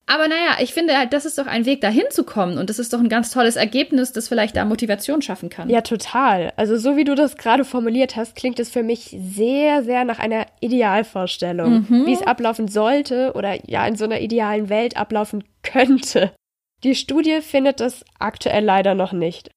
Aber naja, ich finde halt, das ist doch ein Weg, dahin zu kommen. Und das ist doch ein ganz tolles Ergebnis, das vielleicht da Motivation schaffen kann. Ja, total. Also so wie du das gerade formuliert hast, klingt es für mich sehr, sehr nach einer Idealvorstellung, mhm. wie es ablaufen sollte oder ja in so einer idealen Welt ablaufen könnte. Die Studie findet es aktuell leider noch nicht.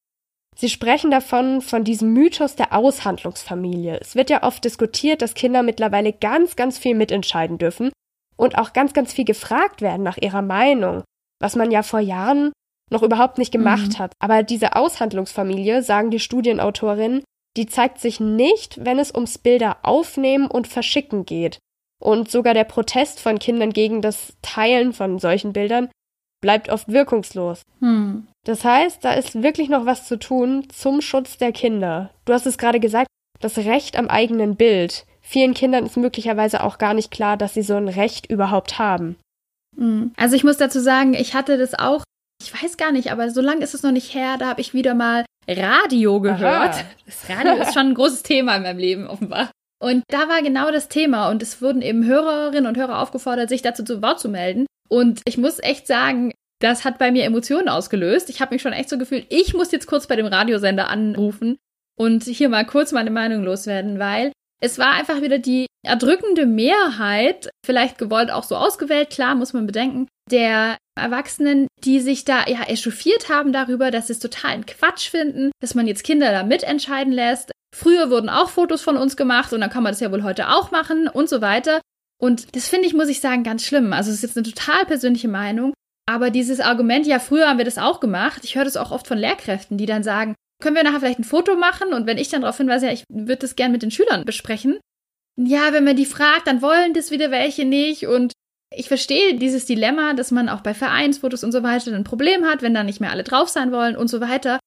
Sie sprechen davon, von diesem Mythos der Aushandlungsfamilie. Es wird ja oft diskutiert, dass Kinder mittlerweile ganz, ganz viel mitentscheiden dürfen und auch ganz, ganz viel gefragt werden nach ihrer Meinung, was man ja vor Jahren noch überhaupt nicht gemacht mhm. hat. Aber diese Aushandlungsfamilie, sagen die Studienautorinnen, die zeigt sich nicht, wenn es ums Bilder aufnehmen und verschicken geht. Und sogar der Protest von Kindern gegen das Teilen von solchen Bildern bleibt oft wirkungslos. Hm. Das heißt, da ist wirklich noch was zu tun zum Schutz der Kinder. Du hast es gerade gesagt, das Recht am eigenen Bild. Vielen Kindern ist möglicherweise auch gar nicht klar, dass sie so ein Recht überhaupt haben. Mhm. Also ich muss dazu sagen, ich hatte das auch, ich weiß gar nicht, aber so lange ist es noch nicht her, da habe ich wieder mal Radio gehört. Aha. Das Radio ist schon ein großes Thema in meinem Leben, offenbar. Und da war genau das Thema und es wurden eben Hörerinnen und Hörer aufgefordert, sich dazu zu Wort zu melden. Und ich muss echt sagen, das hat bei mir Emotionen ausgelöst. Ich habe mich schon echt so gefühlt, ich muss jetzt kurz bei dem Radiosender anrufen und hier mal kurz meine Meinung loswerden, weil es war einfach wieder die erdrückende Mehrheit, vielleicht gewollt auch so ausgewählt, klar, muss man bedenken, der Erwachsenen, die sich da ja echauffiert haben darüber, dass sie es totalen Quatsch finden, dass man jetzt Kinder da mitentscheiden lässt. Früher wurden auch Fotos von uns gemacht und dann kann man das ja wohl heute auch machen und so weiter. Und das finde ich, muss ich sagen, ganz schlimm. Also es ist jetzt eine total persönliche Meinung. Aber dieses Argument, ja, früher haben wir das auch gemacht. Ich höre das auch oft von Lehrkräften, die dann sagen, können wir nachher vielleicht ein Foto machen? Und wenn ich dann darauf hinweise, ja, ich würde das gern mit den Schülern besprechen. Ja, wenn man die fragt, dann wollen das wieder welche nicht. Und ich verstehe dieses Dilemma, dass man auch bei Vereinsfotos und so weiter ein Problem hat, wenn da nicht mehr alle drauf sein wollen und so weiter.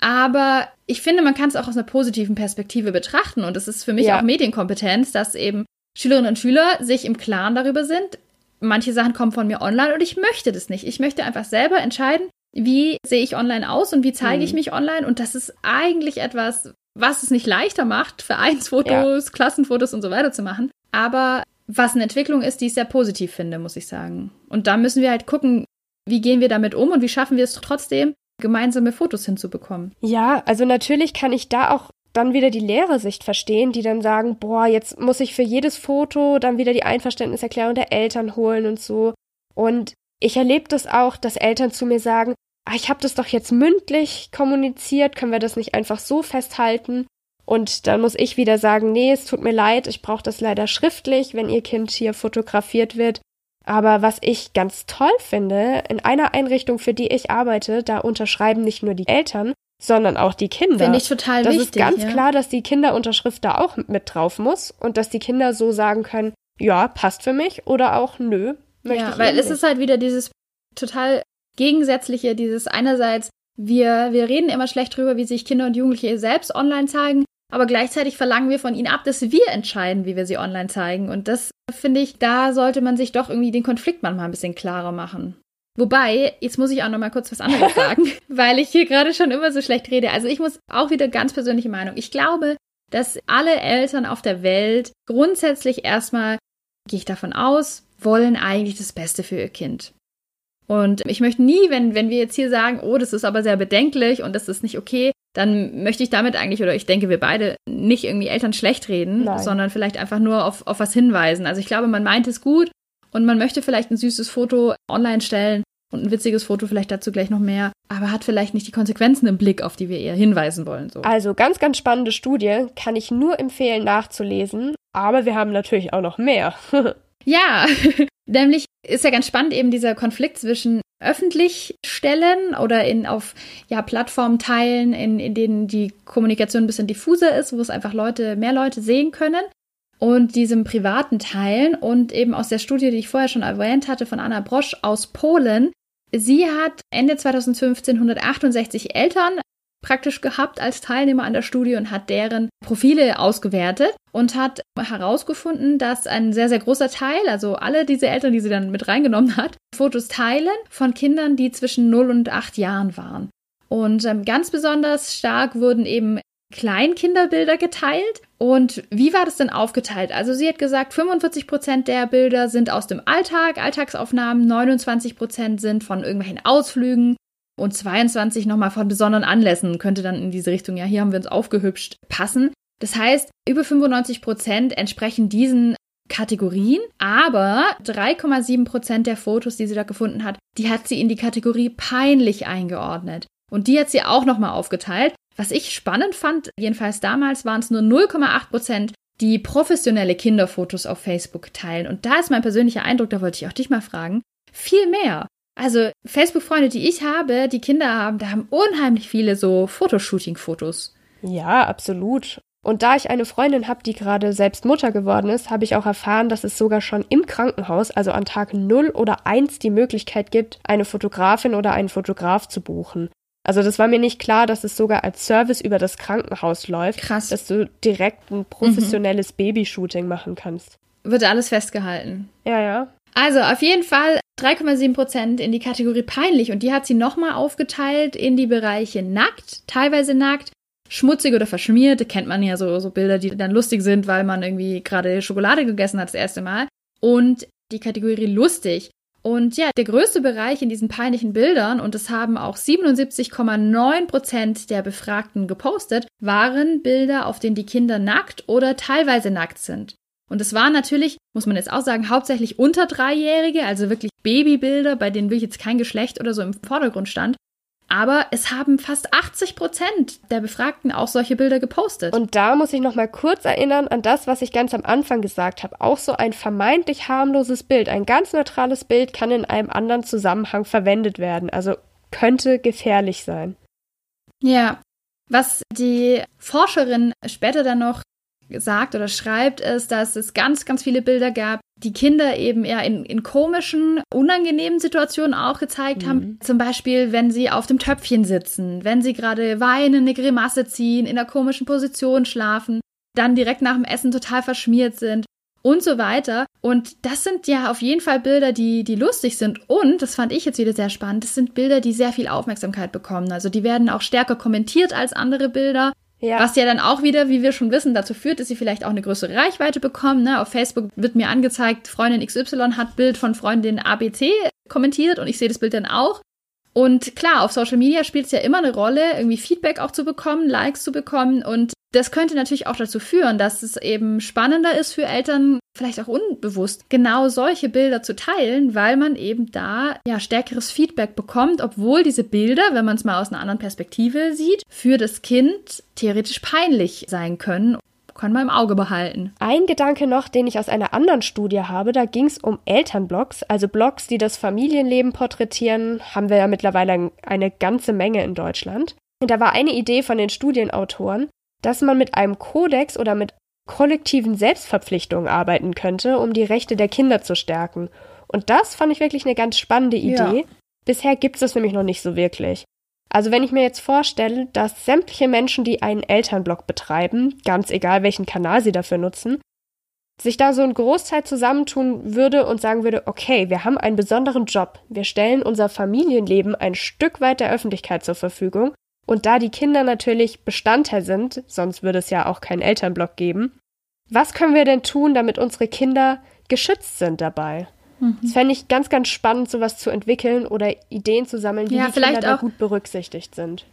Aber ich finde, man kann es auch aus einer positiven Perspektive betrachten. Und es ist für mich ja. auch Medienkompetenz, dass eben Schülerinnen und Schüler sich im Klaren darüber sind, manche Sachen kommen von mir online und ich möchte das nicht. Ich möchte einfach selber entscheiden, wie sehe ich online aus und wie zeige mhm. ich mich online. Und das ist eigentlich etwas, was es nicht leichter macht, Vereinsfotos, ja. Klassenfotos und so weiter zu machen. Aber was eine Entwicklung ist, die ich sehr positiv finde, muss ich sagen. Und da müssen wir halt gucken, wie gehen wir damit um und wie schaffen wir es trotzdem, gemeinsame Fotos hinzubekommen. Ja, also natürlich kann ich da auch dann wieder die Lehrersicht verstehen, die dann sagen, boah, jetzt muss ich für jedes Foto dann wieder die Einverständniserklärung der Eltern holen und so. Und ich erlebe das auch, dass Eltern zu mir sagen, ah, ich habe das doch jetzt mündlich kommuniziert, können wir das nicht einfach so festhalten? Und dann muss ich wieder sagen, nee, es tut mir leid, ich brauche das leider schriftlich, wenn ihr Kind hier fotografiert wird. Aber was ich ganz toll finde, in einer Einrichtung, für die ich arbeite, da unterschreiben nicht nur die Eltern, sondern auch die Kinder. Finde ich total das wichtig. Das ist ganz ja. klar, dass die Kinderunterschrift da auch mit drauf muss und dass die Kinder so sagen können, ja, passt für mich oder auch nö, möchte ja, weil es nicht. ist halt wieder dieses total gegensätzliche, dieses einerseits wir, wir reden immer schlecht drüber, wie sich Kinder und Jugendliche selbst online zeigen, aber gleichzeitig verlangen wir von ihnen ab, dass wir entscheiden, wie wir sie online zeigen. Und das finde ich, da sollte man sich doch irgendwie den Konflikt manchmal ein bisschen klarer machen. Wobei, jetzt muss ich auch noch mal kurz was anderes sagen, weil ich hier gerade schon immer so schlecht rede. Also ich muss auch wieder ganz persönliche Meinung. Ich glaube, dass alle Eltern auf der Welt grundsätzlich erstmal, gehe ich davon aus, wollen eigentlich das Beste für ihr Kind. Und ich möchte nie, wenn, wenn wir jetzt hier sagen, oh, das ist aber sehr bedenklich und das ist nicht okay, dann möchte ich damit eigentlich, oder ich denke, wir beide nicht irgendwie Eltern schlecht reden, Nein. sondern vielleicht einfach nur auf, auf was hinweisen. Also ich glaube, man meint es gut und man möchte vielleicht ein süßes Foto online stellen und ein witziges Foto vielleicht dazu gleich noch mehr, aber hat vielleicht nicht die Konsequenzen im Blick, auf die wir eher hinweisen wollen. So. Also ganz, ganz spannende Studie, kann ich nur empfehlen nachzulesen, aber wir haben natürlich auch noch mehr. ja, nämlich ist ja ganz spannend eben dieser Konflikt zwischen öffentlich stellen oder in auf ja Plattformen teilen, in, in denen die Kommunikation ein bisschen diffuser ist, wo es einfach Leute, mehr Leute sehen können und diesem privaten Teilen und eben aus der Studie, die ich vorher schon erwähnt hatte, von Anna Brosch aus Polen. Sie hat Ende 2015 168 Eltern praktisch gehabt als Teilnehmer an der Studie und hat deren Profile ausgewertet und hat herausgefunden, dass ein sehr, sehr großer Teil, also alle diese Eltern, die sie dann mit reingenommen hat, Fotos teilen von Kindern, die zwischen 0 und 8 Jahren waren. Und ähm, ganz besonders stark wurden eben Kleinkinderbilder geteilt. Und wie war das denn aufgeteilt? Also sie hat gesagt, 45 Prozent der Bilder sind aus dem Alltag, Alltagsaufnahmen, 29 Prozent sind von irgendwelchen Ausflügen, und 22 nochmal von besonderen Anlässen könnte dann in diese Richtung, ja, hier haben wir uns aufgehübscht, passen. Das heißt, über 95 Prozent entsprechen diesen Kategorien, aber 3,7 Prozent der Fotos, die sie da gefunden hat, die hat sie in die Kategorie peinlich eingeordnet. Und die hat sie auch nochmal aufgeteilt. Was ich spannend fand, jedenfalls damals waren es nur 0,8 Prozent, die professionelle Kinderfotos auf Facebook teilen. Und da ist mein persönlicher Eindruck, da wollte ich auch dich mal fragen, viel mehr. Also Facebook-Freunde, die ich habe, die Kinder haben, da haben unheimlich viele so Fotoshooting-Fotos. Ja, absolut. Und da ich eine Freundin habe, die gerade selbst Mutter geworden ist, habe ich auch erfahren, dass es sogar schon im Krankenhaus, also an Tag 0 oder 1, die Möglichkeit gibt, eine Fotografin oder einen Fotograf zu buchen. Also das war mir nicht klar, dass es sogar als Service über das Krankenhaus läuft. Krass. Dass du direkt ein professionelles mhm. Babyshooting machen kannst. Wird alles festgehalten. Ja, ja. Also auf jeden Fall 3,7 Prozent in die Kategorie peinlich und die hat sie nochmal aufgeteilt in die Bereiche nackt, teilweise nackt, schmutzig oder verschmiert. Kennt man ja so, so Bilder, die dann lustig sind, weil man irgendwie gerade Schokolade gegessen hat das erste Mal. Und die Kategorie lustig. Und ja, der größte Bereich in diesen peinlichen Bildern, und das haben auch 77,9 Prozent der Befragten gepostet, waren Bilder, auf denen die Kinder nackt oder teilweise nackt sind. Und es waren natürlich, muss man jetzt auch sagen, hauptsächlich unter Dreijährige, also wirklich Babybilder, bei denen wirklich jetzt kein Geschlecht oder so im Vordergrund stand. Aber es haben fast 80 Prozent der Befragten auch solche Bilder gepostet. Und da muss ich noch mal kurz erinnern an das, was ich ganz am Anfang gesagt habe. Auch so ein vermeintlich harmloses Bild, ein ganz neutrales Bild kann in einem anderen Zusammenhang verwendet werden. Also könnte gefährlich sein. Ja. Was die Forscherin später dann noch sagt oder schreibt, ist, dass es ganz, ganz viele Bilder gab, die Kinder eben eher in, in komischen, unangenehmen Situationen auch gezeigt mhm. haben. Zum Beispiel, wenn sie auf dem Töpfchen sitzen, wenn sie gerade weinen, eine Grimasse ziehen, in einer komischen Position schlafen, dann direkt nach dem Essen total verschmiert sind. und so weiter. Und das sind ja auf jeden Fall Bilder, die, die lustig sind. Und, das fand ich jetzt wieder sehr spannend, das sind Bilder, die sehr viel Aufmerksamkeit bekommen. Also die werden auch stärker kommentiert als andere Bilder. Ja. Was ja dann auch wieder, wie wir schon wissen, dazu führt, dass sie vielleicht auch eine größere Reichweite bekommen. Ne? Auf Facebook wird mir angezeigt, Freundin XY hat Bild von Freundin ABC kommentiert und ich sehe das Bild dann auch. Und klar, auf Social Media spielt es ja immer eine Rolle, irgendwie Feedback auch zu bekommen, Likes zu bekommen. Und das könnte natürlich auch dazu führen, dass es eben spannender ist für Eltern, vielleicht auch unbewusst, genau solche Bilder zu teilen, weil man eben da ja stärkeres Feedback bekommt, obwohl diese Bilder, wenn man es mal aus einer anderen Perspektive sieht, für das Kind theoretisch peinlich sein können kann man im Auge behalten. Ein Gedanke noch, den ich aus einer anderen Studie habe, da ging es um Elternblogs, also Blogs, die das Familienleben porträtieren, haben wir ja mittlerweile eine ganze Menge in Deutschland. Und da war eine Idee von den Studienautoren, dass man mit einem Kodex oder mit kollektiven Selbstverpflichtungen arbeiten könnte, um die Rechte der Kinder zu stärken. Und das fand ich wirklich eine ganz spannende Idee. Ja. Bisher gibt es das nämlich noch nicht so wirklich. Also wenn ich mir jetzt vorstelle, dass sämtliche Menschen, die einen Elternblog betreiben, ganz egal welchen Kanal sie dafür nutzen, sich da so ein Großteil zusammentun würde und sagen würde, okay, wir haben einen besonderen Job, wir stellen unser Familienleben ein Stück weit der Öffentlichkeit zur Verfügung und da die Kinder natürlich Bestandteil sind, sonst würde es ja auch keinen Elternblog geben, was können wir denn tun, damit unsere Kinder geschützt sind dabei? Mhm. Das fände ich ganz, ganz spannend, sowas zu entwickeln oder Ideen zu sammeln, wie ja, die Kinder da gut berücksichtigt sind.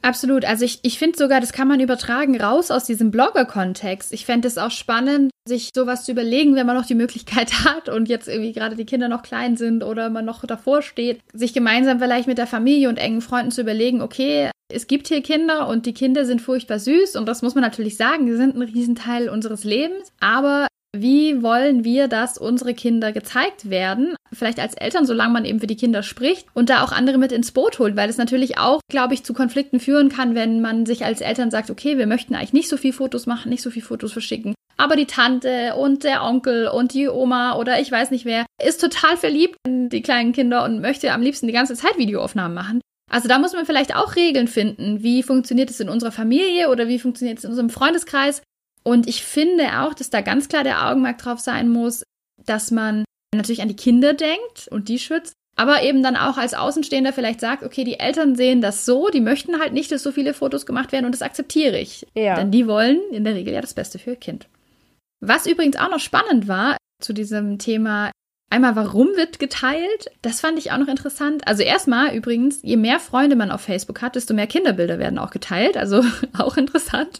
Absolut. Also ich, ich finde sogar, das kann man übertragen raus aus diesem Blogger-Kontext. Ich fände es auch spannend, sich sowas zu überlegen, wenn man noch die Möglichkeit hat und jetzt irgendwie gerade die Kinder noch klein sind oder man noch davor steht, sich gemeinsam vielleicht mit der Familie und engen Freunden zu überlegen, okay, es gibt hier Kinder und die Kinder sind furchtbar süß und das muss man natürlich sagen, die sind ein Riesenteil unseres Lebens, aber wie wollen wir, dass unsere Kinder gezeigt werden? Vielleicht als Eltern, solange man eben für die Kinder spricht und da auch andere mit ins Boot holt, weil es natürlich auch, glaube ich, zu Konflikten führen kann, wenn man sich als Eltern sagt, okay, wir möchten eigentlich nicht so viel Fotos machen, nicht so viel Fotos verschicken. Aber die Tante und der Onkel und die Oma oder ich weiß nicht wer ist total verliebt in die kleinen Kinder und möchte am liebsten die ganze Zeit Videoaufnahmen machen. Also da muss man vielleicht auch Regeln finden. Wie funktioniert es in unserer Familie oder wie funktioniert es in unserem Freundeskreis? Und ich finde auch, dass da ganz klar der Augenmerk drauf sein muss, dass man natürlich an die Kinder denkt und die schützt, aber eben dann auch als Außenstehender vielleicht sagt, okay, die Eltern sehen das so, die möchten halt nicht, dass so viele Fotos gemacht werden und das akzeptiere ich. Ja. Denn die wollen in der Regel ja das Beste für ihr Kind. Was übrigens auch noch spannend war zu diesem Thema, einmal warum wird geteilt, das fand ich auch noch interessant. Also erstmal übrigens, je mehr Freunde man auf Facebook hat, desto mehr Kinderbilder werden auch geteilt, also auch interessant.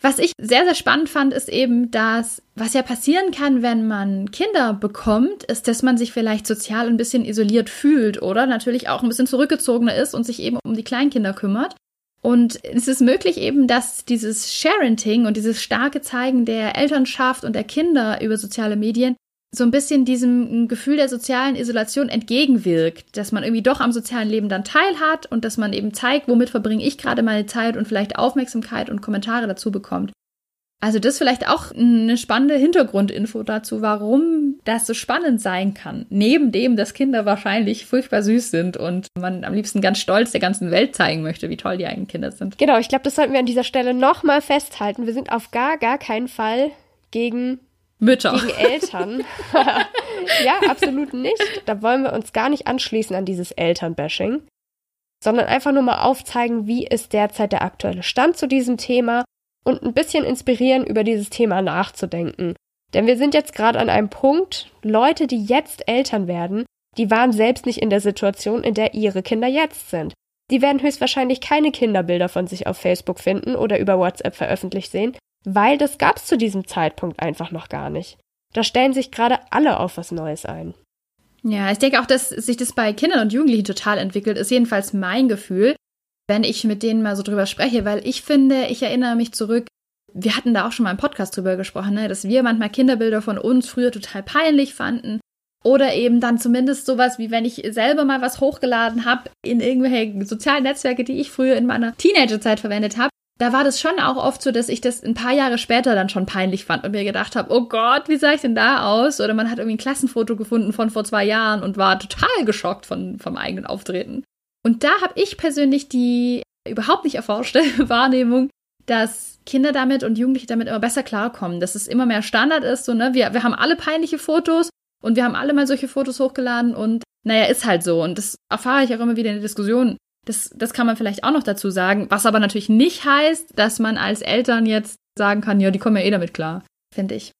Was ich sehr, sehr spannend fand, ist eben, dass was ja passieren kann, wenn man Kinder bekommt, ist, dass man sich vielleicht sozial ein bisschen isoliert fühlt oder natürlich auch ein bisschen zurückgezogener ist und sich eben um die Kleinkinder kümmert. Und es ist möglich eben, dass dieses Sharenting und dieses starke Zeigen der Elternschaft und der Kinder über soziale Medien so ein bisschen diesem Gefühl der sozialen Isolation entgegenwirkt, dass man irgendwie doch am sozialen Leben dann teilhat und dass man eben zeigt, womit verbringe ich gerade meine Zeit und vielleicht Aufmerksamkeit und Kommentare dazu bekommt. Also das ist vielleicht auch eine spannende Hintergrundinfo dazu, warum das so spannend sein kann. Neben dem, dass Kinder wahrscheinlich furchtbar süß sind und man am liebsten ganz stolz der ganzen Welt zeigen möchte, wie toll die eigenen Kinder sind. Genau, ich glaube, das sollten wir an dieser Stelle nochmal festhalten. Wir sind auf gar, gar keinen Fall gegen Mütter. Gegen Eltern. ja, absolut nicht. Da wollen wir uns gar nicht anschließen an dieses Elternbashing, sondern einfach nur mal aufzeigen, wie ist derzeit der aktuelle Stand zu diesem Thema und ein bisschen inspirieren, über dieses Thema nachzudenken. Denn wir sind jetzt gerade an einem Punkt, Leute, die jetzt Eltern werden, die waren selbst nicht in der Situation, in der ihre Kinder jetzt sind. Die werden höchstwahrscheinlich keine Kinderbilder von sich auf Facebook finden oder über WhatsApp veröffentlicht sehen, weil das gab es zu diesem Zeitpunkt einfach noch gar nicht. Da stellen sich gerade alle auf was Neues ein. Ja, ich denke auch, dass sich das bei Kindern und Jugendlichen total entwickelt, ist jedenfalls mein Gefühl, wenn ich mit denen mal so drüber spreche, weil ich finde, ich erinnere mich zurück, wir hatten da auch schon mal im Podcast drüber gesprochen, ne, dass wir manchmal Kinderbilder von uns früher total peinlich fanden. Oder eben dann zumindest sowas, wie wenn ich selber mal was hochgeladen habe in irgendwelche sozialen Netzwerke, die ich früher in meiner Teenagerzeit verwendet habe, da war das schon auch oft so, dass ich das ein paar Jahre später dann schon peinlich fand und mir gedacht habe, oh Gott, wie sah ich denn da aus? Oder man hat irgendwie ein Klassenfoto gefunden von vor zwei Jahren und war total geschockt von, vom eigenen Auftreten. Und da habe ich persönlich die überhaupt nicht erforschte Wahrnehmung, dass Kinder damit und Jugendliche damit immer besser klarkommen, dass es immer mehr Standard ist, so, ne, wir, wir haben alle peinliche Fotos und wir haben alle mal solche Fotos hochgeladen und naja, ist halt so. Und das erfahre ich auch immer wieder in der Diskussion. Das, das kann man vielleicht auch noch dazu sagen, was aber natürlich nicht heißt, dass man als Eltern jetzt sagen kann, ja, die kommen ja eh damit klar, finde ich.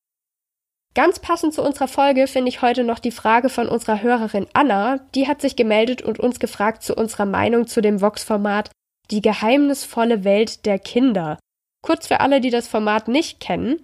Ganz passend zu unserer Folge finde ich heute noch die Frage von unserer Hörerin Anna. Die hat sich gemeldet und uns gefragt zu unserer Meinung zu dem Vox-Format Die geheimnisvolle Welt der Kinder. Kurz für alle, die das Format nicht kennen.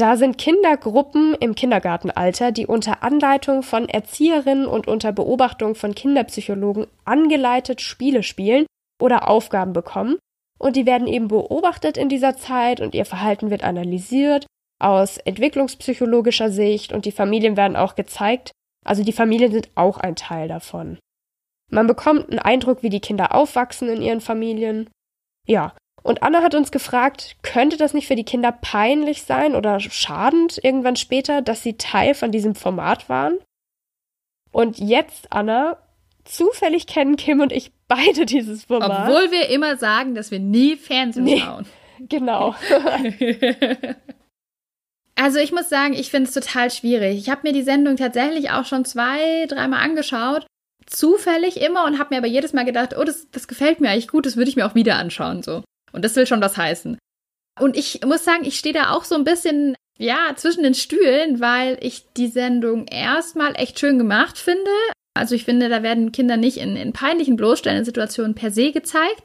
Da sind Kindergruppen im Kindergartenalter, die unter Anleitung von Erzieherinnen und unter Beobachtung von Kinderpsychologen angeleitet Spiele spielen oder Aufgaben bekommen. Und die werden eben beobachtet in dieser Zeit und ihr Verhalten wird analysiert aus entwicklungspsychologischer Sicht und die Familien werden auch gezeigt. Also die Familien sind auch ein Teil davon. Man bekommt einen Eindruck, wie die Kinder aufwachsen in ihren Familien. Ja, und Anna hat uns gefragt, könnte das nicht für die Kinder peinlich sein oder schadend irgendwann später, dass sie Teil von diesem Format waren? Und jetzt, Anna, zufällig kennen Kim und ich beide dieses Format. Obwohl wir immer sagen, dass wir nie Fernsehen nee, schauen. Genau. also ich muss sagen, ich finde es total schwierig. Ich habe mir die Sendung tatsächlich auch schon zwei, dreimal angeschaut. Zufällig immer und habe mir aber jedes Mal gedacht, oh, das, das gefällt mir eigentlich gut, das würde ich mir auch wieder anschauen. So. Und das will schon was heißen. Und ich muss sagen, ich stehe da auch so ein bisschen, ja, zwischen den Stühlen, weil ich die Sendung erstmal echt schön gemacht finde. Also ich finde, da werden Kinder nicht in, in peinlichen, bloßstellenden Situationen per se gezeigt.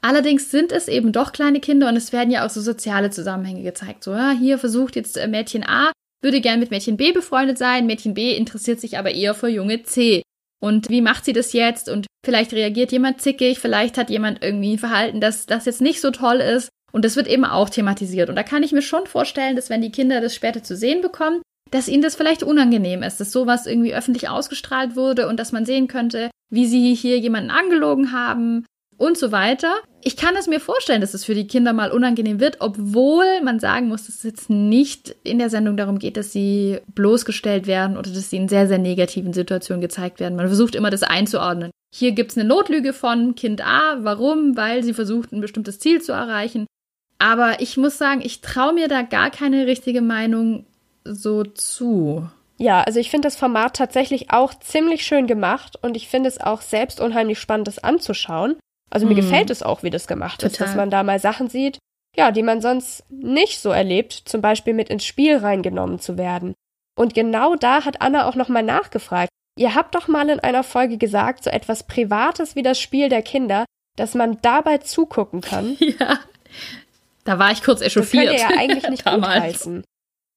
Allerdings sind es eben doch kleine Kinder und es werden ja auch so soziale Zusammenhänge gezeigt. So, ja, hier versucht jetzt äh, Mädchen A, würde gern mit Mädchen B befreundet sein, Mädchen B interessiert sich aber eher für Junge C. Und wie macht sie das jetzt? Und vielleicht reagiert jemand zickig, vielleicht hat jemand irgendwie ein Verhalten, das, das jetzt nicht so toll ist. Und das wird eben auch thematisiert. Und da kann ich mir schon vorstellen, dass wenn die Kinder das später zu sehen bekommen, dass ihnen das vielleicht unangenehm ist, dass sowas irgendwie öffentlich ausgestrahlt wurde und dass man sehen könnte, wie sie hier jemanden angelogen haben und so weiter. Ich kann es mir vorstellen, dass es für die Kinder mal unangenehm wird, obwohl man sagen muss, dass es jetzt nicht in der Sendung darum geht, dass sie bloßgestellt werden oder dass sie in sehr, sehr negativen Situationen gezeigt werden. Man versucht immer, das einzuordnen. Hier gibt es eine Notlüge von Kind A. Warum? Weil sie versucht, ein bestimmtes Ziel zu erreichen. Aber ich muss sagen, ich traue mir da gar keine richtige Meinung so zu. Ja, also ich finde das Format tatsächlich auch ziemlich schön gemacht und ich finde es auch selbst unheimlich spannend, das anzuschauen. Also mir mhm. gefällt es auch, wie das gemacht Total. ist, dass man da mal Sachen sieht, ja, die man sonst nicht so erlebt, zum Beispiel mit ins Spiel reingenommen zu werden. Und genau da hat Anna auch nochmal nachgefragt. Ihr habt doch mal in einer Folge gesagt, so etwas Privates wie das Spiel der Kinder, dass man dabei zugucken kann. Ja. Da war ich kurz echauffiert. Das könnt ihr ja eigentlich nicht gutheißen.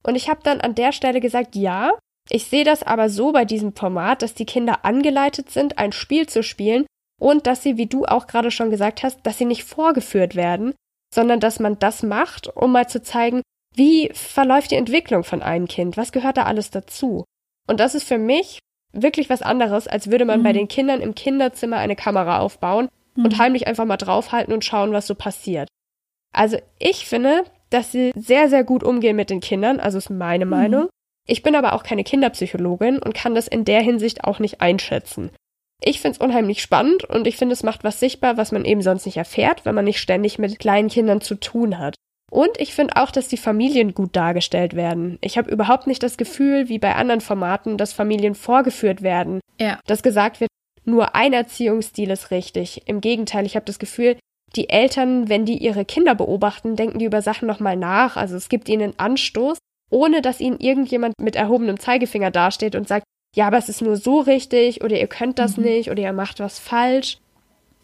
Und ich habe dann an der Stelle gesagt, ja, ich sehe das aber so bei diesem Format, dass die Kinder angeleitet sind, ein Spiel zu spielen und dass sie, wie du auch gerade schon gesagt hast, dass sie nicht vorgeführt werden, sondern dass man das macht, um mal zu zeigen, wie verläuft die Entwicklung von einem Kind, was gehört da alles dazu. Und das ist für mich wirklich was anderes, als würde man mhm. bei den Kindern im Kinderzimmer eine Kamera aufbauen mhm. und heimlich einfach mal draufhalten und schauen, was so passiert. Also ich finde, dass sie sehr, sehr gut umgehen mit den Kindern, also ist meine mhm. Meinung. Ich bin aber auch keine Kinderpsychologin und kann das in der Hinsicht auch nicht einschätzen. Ich finde es unheimlich spannend und ich finde, es macht was sichtbar, was man eben sonst nicht erfährt, wenn man nicht ständig mit kleinen Kindern zu tun hat. Und ich finde auch, dass die Familien gut dargestellt werden. Ich habe überhaupt nicht das Gefühl, wie bei anderen Formaten, dass Familien vorgeführt werden. Ja. Dass gesagt wird, nur ein Erziehungsstil ist richtig. Im Gegenteil, ich habe das Gefühl, die Eltern, wenn die ihre Kinder beobachten, denken die über Sachen nochmal nach. Also es gibt ihnen Anstoß, ohne dass ihnen irgendjemand mit erhobenem Zeigefinger dasteht und sagt, ja, aber es ist nur so richtig oder ihr könnt das mhm. nicht oder ihr macht was falsch.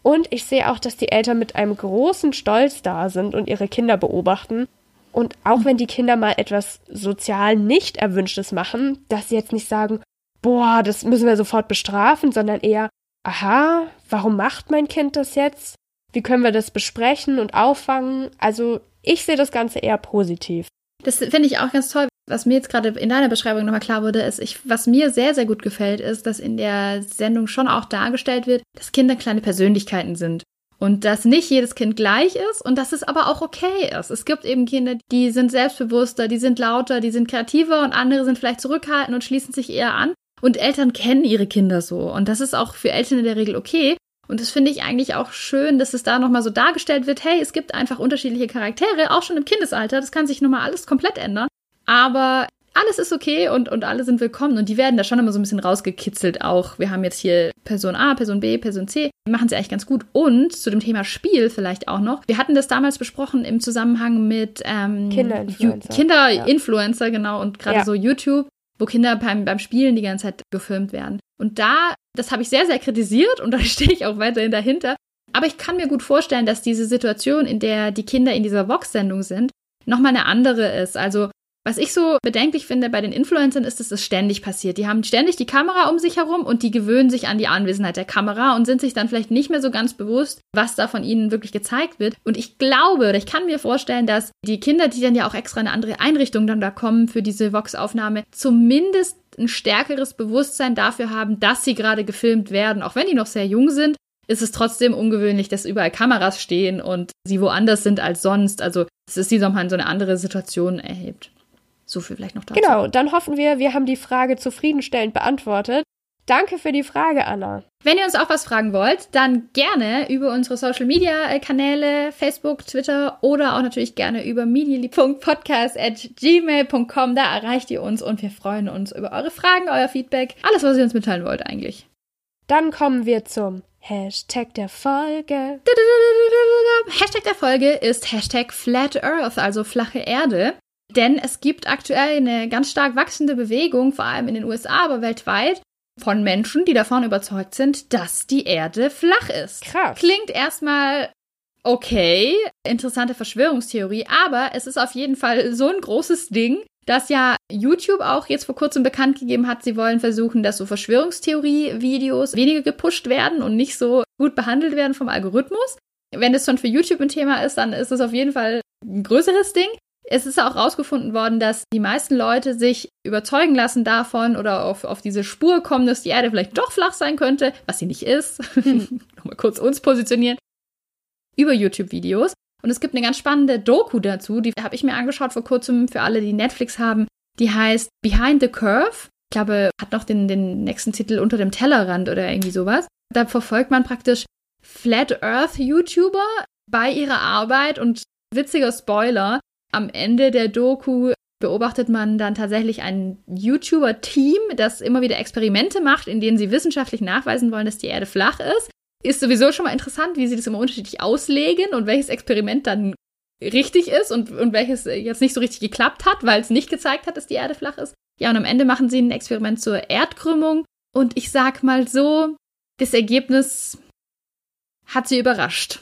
Und ich sehe auch, dass die Eltern mit einem großen Stolz da sind und ihre Kinder beobachten. Und auch mhm. wenn die Kinder mal etwas sozial nicht erwünschtes machen, dass sie jetzt nicht sagen, boah, das müssen wir sofort bestrafen, sondern eher, aha, warum macht mein Kind das jetzt? Wie können wir das besprechen und auffangen? Also ich sehe das Ganze eher positiv. Das finde ich auch ganz toll, was mir jetzt gerade in deiner Beschreibung nochmal klar wurde, ist, ich, was mir sehr, sehr gut gefällt, ist, dass in der Sendung schon auch dargestellt wird, dass Kinder kleine Persönlichkeiten sind. Und dass nicht jedes Kind gleich ist und dass es aber auch okay ist. Es gibt eben Kinder, die sind selbstbewusster, die sind lauter, die sind kreativer und andere sind vielleicht zurückhaltend und schließen sich eher an. Und Eltern kennen ihre Kinder so. Und das ist auch für Eltern in der Regel okay. Und das finde ich eigentlich auch schön, dass es da nochmal so dargestellt wird, hey, es gibt einfach unterschiedliche Charaktere, auch schon im Kindesalter. Das kann sich nochmal alles komplett ändern. Aber alles ist okay und, und alle sind willkommen. Und die werden da schon immer so ein bisschen rausgekitzelt auch. Wir haben jetzt hier Person A, Person B, Person C. Die machen sie eigentlich ganz gut. Und zu dem Thema Spiel vielleicht auch noch. Wir hatten das damals besprochen im Zusammenhang mit ähm, Kinderinfluencer. Kinderinfluencer, ja. genau. Und gerade ja. so YouTube, wo Kinder beim, beim Spielen die ganze Zeit gefilmt werden. Und da, das habe ich sehr, sehr kritisiert und da stehe ich auch weiterhin dahinter. Aber ich kann mir gut vorstellen, dass diese Situation, in der die Kinder in dieser Vox-Sendung sind, nochmal eine andere ist. Also was ich so bedenklich finde bei den Influencern ist, dass es ständig passiert. Die haben ständig die Kamera um sich herum und die gewöhnen sich an die Anwesenheit der Kamera und sind sich dann vielleicht nicht mehr so ganz bewusst, was da von ihnen wirklich gezeigt wird. Und ich glaube oder ich kann mir vorstellen, dass die Kinder, die dann ja auch extra eine andere Einrichtung dann da kommen für diese Vox-Aufnahme, zumindest ein stärkeres Bewusstsein dafür haben, dass sie gerade gefilmt werden. Auch wenn die noch sehr jung sind, ist es trotzdem ungewöhnlich, dass überall Kameras stehen und sie woanders sind als sonst. Also es ist sie nochmal in so eine andere Situation erhebt. So viel vielleicht noch dazu. Genau, dann hoffen wir, wir haben die Frage zufriedenstellend beantwortet. Danke für die Frage, Anna. Wenn ihr uns auch was fragen wollt, dann gerne über unsere Social Media Kanäle, Facebook, Twitter oder auch natürlich gerne über medially.podcast.gmail.com. Da erreicht ihr uns und wir freuen uns über eure Fragen, euer Feedback, alles, was ihr uns mitteilen wollt eigentlich. Dann kommen wir zum Hashtag der Folge. Hashtag der Folge ist Hashtag Flat Earth, also flache Erde. Denn es gibt aktuell eine ganz stark wachsende Bewegung, vor allem in den USA, aber weltweit, von Menschen, die davon überzeugt sind, dass die Erde flach ist. Krass. Klingt erstmal okay, interessante Verschwörungstheorie, aber es ist auf jeden Fall so ein großes Ding, dass ja YouTube auch jetzt vor kurzem bekannt gegeben hat, sie wollen versuchen, dass so Verschwörungstheorie-Videos weniger gepusht werden und nicht so gut behandelt werden vom Algorithmus. Wenn es schon für YouTube ein Thema ist, dann ist es auf jeden Fall ein größeres Ding. Es ist auch herausgefunden worden, dass die meisten Leute sich überzeugen lassen davon oder auf, auf diese Spur kommen, dass die Erde vielleicht doch flach sein könnte, was sie nicht ist. Nochmal kurz uns positionieren. Über YouTube-Videos. Und es gibt eine ganz spannende Doku dazu, die habe ich mir angeschaut vor kurzem für alle, die Netflix haben. Die heißt Behind the Curve. Ich glaube, hat noch den, den nächsten Titel unter dem Tellerrand oder irgendwie sowas. Da verfolgt man praktisch Flat Earth YouTuber bei ihrer Arbeit und witziger Spoiler, am Ende der Doku beobachtet man dann tatsächlich ein YouTuber-Team, das immer wieder Experimente macht, in denen sie wissenschaftlich nachweisen wollen, dass die Erde flach ist. Ist sowieso schon mal interessant, wie sie das immer unterschiedlich auslegen und welches Experiment dann richtig ist und, und welches jetzt nicht so richtig geklappt hat, weil es nicht gezeigt hat, dass die Erde flach ist. Ja, und am Ende machen sie ein Experiment zur Erdkrümmung und ich sag mal so, das Ergebnis hat sie überrascht.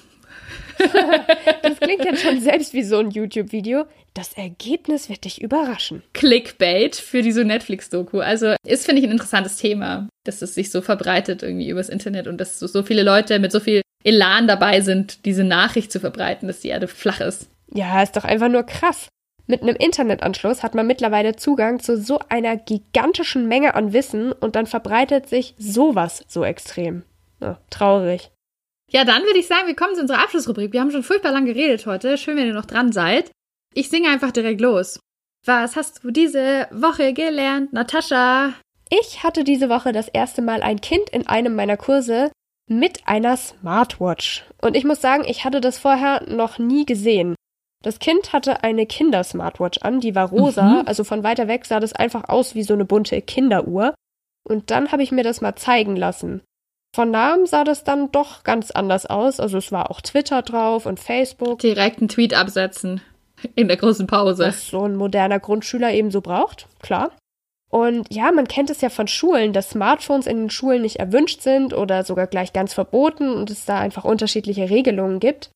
das klingt jetzt schon selbst wie so ein YouTube-Video. Das Ergebnis wird dich überraschen. Clickbait für diese Netflix-Doku. Also ist, finde ich, ein interessantes Thema, dass es sich so verbreitet irgendwie übers Internet und dass so, so viele Leute mit so viel Elan dabei sind, diese Nachricht zu verbreiten, dass die Erde flach ist. Ja, ist doch einfach nur krass. Mit einem Internetanschluss hat man mittlerweile Zugang zu so einer gigantischen Menge an Wissen und dann verbreitet sich sowas so extrem. Ja, traurig. Ja, dann würde ich sagen, wir kommen zu unserer Abschlussrubrik. Wir haben schon furchtbar lang geredet heute. Schön, wenn ihr noch dran seid. Ich singe einfach direkt los. Was hast du diese Woche gelernt, Natascha? Ich hatte diese Woche das erste Mal ein Kind in einem meiner Kurse mit einer Smartwatch. Und ich muss sagen, ich hatte das vorher noch nie gesehen. Das Kind hatte eine Kindersmartwatch an, die war rosa, mhm. also von weiter weg sah das einfach aus wie so eine bunte Kinderuhr. Und dann habe ich mir das mal zeigen lassen. Von Namen sah das dann doch ganz anders aus. Also es war auch Twitter drauf und Facebook. Direkt einen Tweet absetzen. In der großen Pause. Was so ein moderner Grundschüler ebenso braucht, klar. Und ja, man kennt es ja von Schulen, dass Smartphones in den Schulen nicht erwünscht sind oder sogar gleich ganz verboten und es da einfach unterschiedliche Regelungen gibt.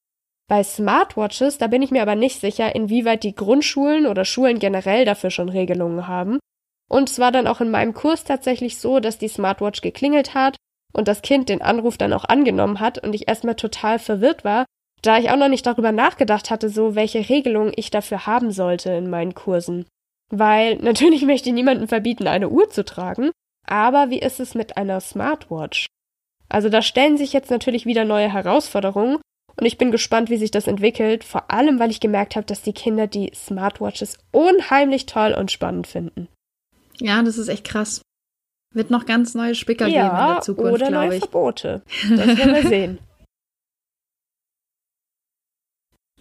Bei Smartwatches, da bin ich mir aber nicht sicher, inwieweit die Grundschulen oder Schulen generell dafür schon Regelungen haben. Und es war dann auch in meinem Kurs tatsächlich so, dass die Smartwatch geklingelt hat und das Kind den Anruf dann auch angenommen hat und ich erstmal total verwirrt war, da ich auch noch nicht darüber nachgedacht hatte, so welche Regelungen ich dafür haben sollte in meinen Kursen. Weil natürlich möchte ich niemandem verbieten, eine Uhr zu tragen, aber wie ist es mit einer Smartwatch? Also da stellen sich jetzt natürlich wieder neue Herausforderungen und ich bin gespannt, wie sich das entwickelt, vor allem weil ich gemerkt habe, dass die Kinder die Smartwatches unheimlich toll und spannend finden. Ja, das ist echt krass. Wird noch ganz neue Spicker ja, geben in der Zukunft, oder neue glaube ich. Verbote. Das werden wir sehen.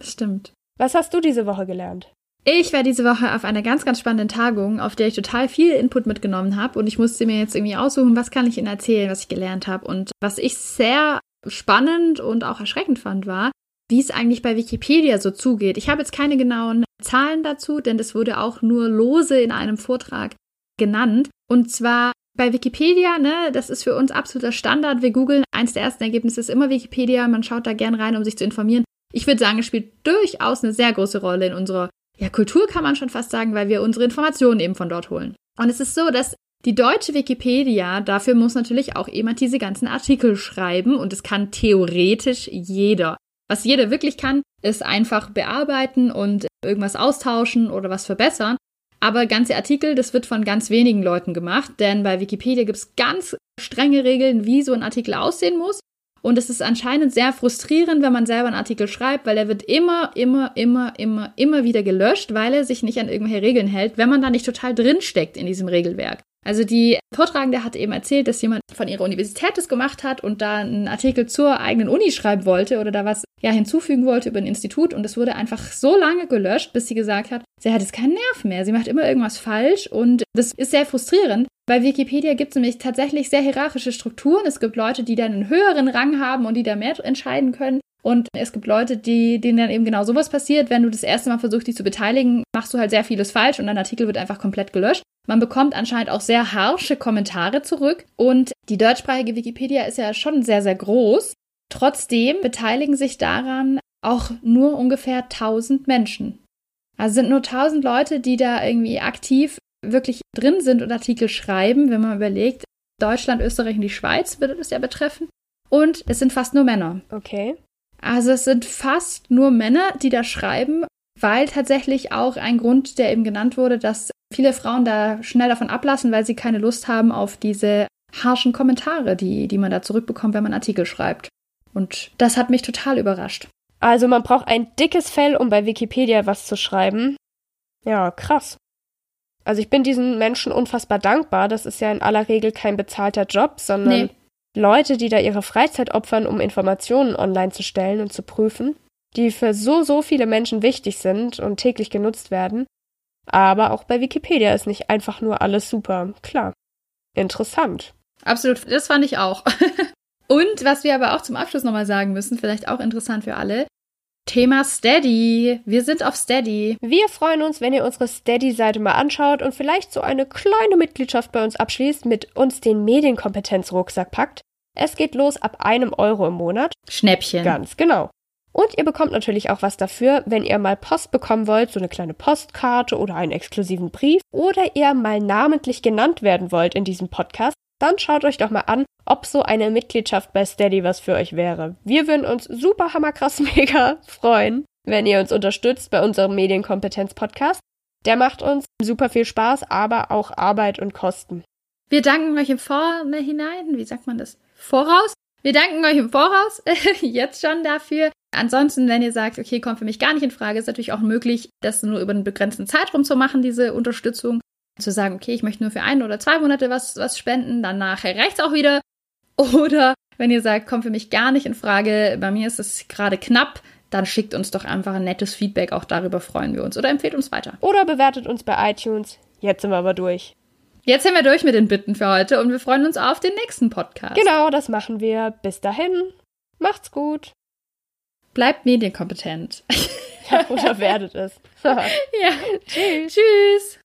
Stimmt. Was hast du diese Woche gelernt? Ich war diese Woche auf einer ganz, ganz spannenden Tagung, auf der ich total viel Input mitgenommen habe und ich musste mir jetzt irgendwie aussuchen, was kann ich Ihnen erzählen, was ich gelernt habe. Und was ich sehr spannend und auch erschreckend fand, war, wie es eigentlich bei Wikipedia so zugeht. Ich habe jetzt keine genauen Zahlen dazu, denn das wurde auch nur lose in einem Vortrag genannt. Und zwar bei Wikipedia, ne, das ist für uns absoluter Standard. Wir googeln, eins der ersten Ergebnisse ist immer Wikipedia. Man schaut da gern rein, um sich zu informieren. Ich würde sagen, es spielt durchaus eine sehr große Rolle in unserer ja, Kultur, kann man schon fast sagen, weil wir unsere Informationen eben von dort holen. Und es ist so, dass die deutsche Wikipedia, dafür muss natürlich auch jemand diese ganzen Artikel schreiben und es kann theoretisch jeder. Was jeder wirklich kann, ist einfach bearbeiten und irgendwas austauschen oder was verbessern. Aber ganze Artikel, das wird von ganz wenigen Leuten gemacht, denn bei Wikipedia gibt es ganz strenge Regeln, wie so ein Artikel aussehen muss. Und es ist anscheinend sehr frustrierend, wenn man selber einen Artikel schreibt, weil er wird immer, immer, immer, immer, immer wieder gelöscht, weil er sich nicht an irgendwelche Regeln hält, wenn man da nicht total drinsteckt in diesem Regelwerk. Also die Vortragende hat eben erzählt, dass jemand von ihrer Universität das gemacht hat und da einen Artikel zur eigenen Uni schreiben wollte oder da was ja hinzufügen wollte über ein Institut und es wurde einfach so lange gelöscht, bis sie gesagt hat, sie hat jetzt keinen Nerv mehr, sie macht immer irgendwas falsch und das ist sehr frustrierend. Bei Wikipedia gibt es nämlich tatsächlich sehr hierarchische Strukturen. Es gibt Leute, die dann einen höheren Rang haben und die da mehr entscheiden können. Und es gibt Leute, die, denen dann eben genau sowas passiert. Wenn du das erste Mal versuchst, dich zu beteiligen, machst du halt sehr vieles falsch und dein Artikel wird einfach komplett gelöscht. Man bekommt anscheinend auch sehr harsche Kommentare zurück. Und die deutschsprachige Wikipedia ist ja schon sehr, sehr groß. Trotzdem beteiligen sich daran auch nur ungefähr 1000 Menschen. Also sind nur 1000 Leute, die da irgendwie aktiv wirklich drin sind und Artikel schreiben, wenn man überlegt, Deutschland, Österreich und die Schweiz würde das ja betreffen. Und es sind fast nur Männer. Okay. Also es sind fast nur Männer, die da schreiben, weil tatsächlich auch ein Grund, der eben genannt wurde, dass viele Frauen da schnell davon ablassen, weil sie keine Lust haben auf diese harschen Kommentare, die, die man da zurückbekommt, wenn man Artikel schreibt. Und das hat mich total überrascht. Also man braucht ein dickes Fell, um bei Wikipedia was zu schreiben. Ja, krass. Also ich bin diesen Menschen unfassbar dankbar. Das ist ja in aller Regel kein bezahlter Job, sondern nee. Leute, die da ihre Freizeit opfern, um Informationen online zu stellen und zu prüfen, die für so, so viele Menschen wichtig sind und täglich genutzt werden. Aber auch bei Wikipedia ist nicht einfach nur alles super. Klar. Interessant. Absolut, das fand ich auch. und was wir aber auch zum Abschluss nochmal sagen müssen, vielleicht auch interessant für alle, Thema Steady. Wir sind auf Steady. Wir freuen uns, wenn ihr unsere Steady-Seite mal anschaut und vielleicht so eine kleine Mitgliedschaft bei uns abschließt, mit uns den Medienkompetenzrucksack packt. Es geht los ab einem Euro im Monat. Schnäppchen. Ganz genau. Und ihr bekommt natürlich auch was dafür, wenn ihr mal Post bekommen wollt, so eine kleine Postkarte oder einen exklusiven Brief oder ihr mal namentlich genannt werden wollt in diesem Podcast, dann schaut euch doch mal an, ob so eine Mitgliedschaft bei Steady was für euch wäre. Wir würden uns super hammerkrass mega freuen, wenn ihr uns unterstützt bei unserem Medienkompetenz-Podcast. Der macht uns super viel Spaß, aber auch Arbeit und Kosten. Wir danken euch im Vorhinein, wie sagt man das? Voraus. Wir danken euch im Voraus jetzt schon dafür. Ansonsten, wenn ihr sagt, okay, kommt für mich gar nicht in Frage, ist natürlich auch möglich, das nur über einen begrenzten Zeitraum zu machen, diese Unterstützung. Zu sagen, okay, ich möchte nur für ein oder zwei Monate was, was spenden, dann nachher reicht's auch wieder. Oder wenn ihr sagt, kommt für mich gar nicht in Frage, bei mir ist es gerade knapp, dann schickt uns doch einfach ein nettes Feedback, auch darüber freuen wir uns. Oder empfehlt uns weiter. Oder bewertet uns bei iTunes. Jetzt sind wir aber durch. Jetzt sind wir durch mit den Bitten für heute und wir freuen uns auf den nächsten Podcast. Genau, das machen wir. Bis dahin. Macht's gut. Bleibt medienkompetent. ja, oder werdet es. ja. Tschüss. Tschüss.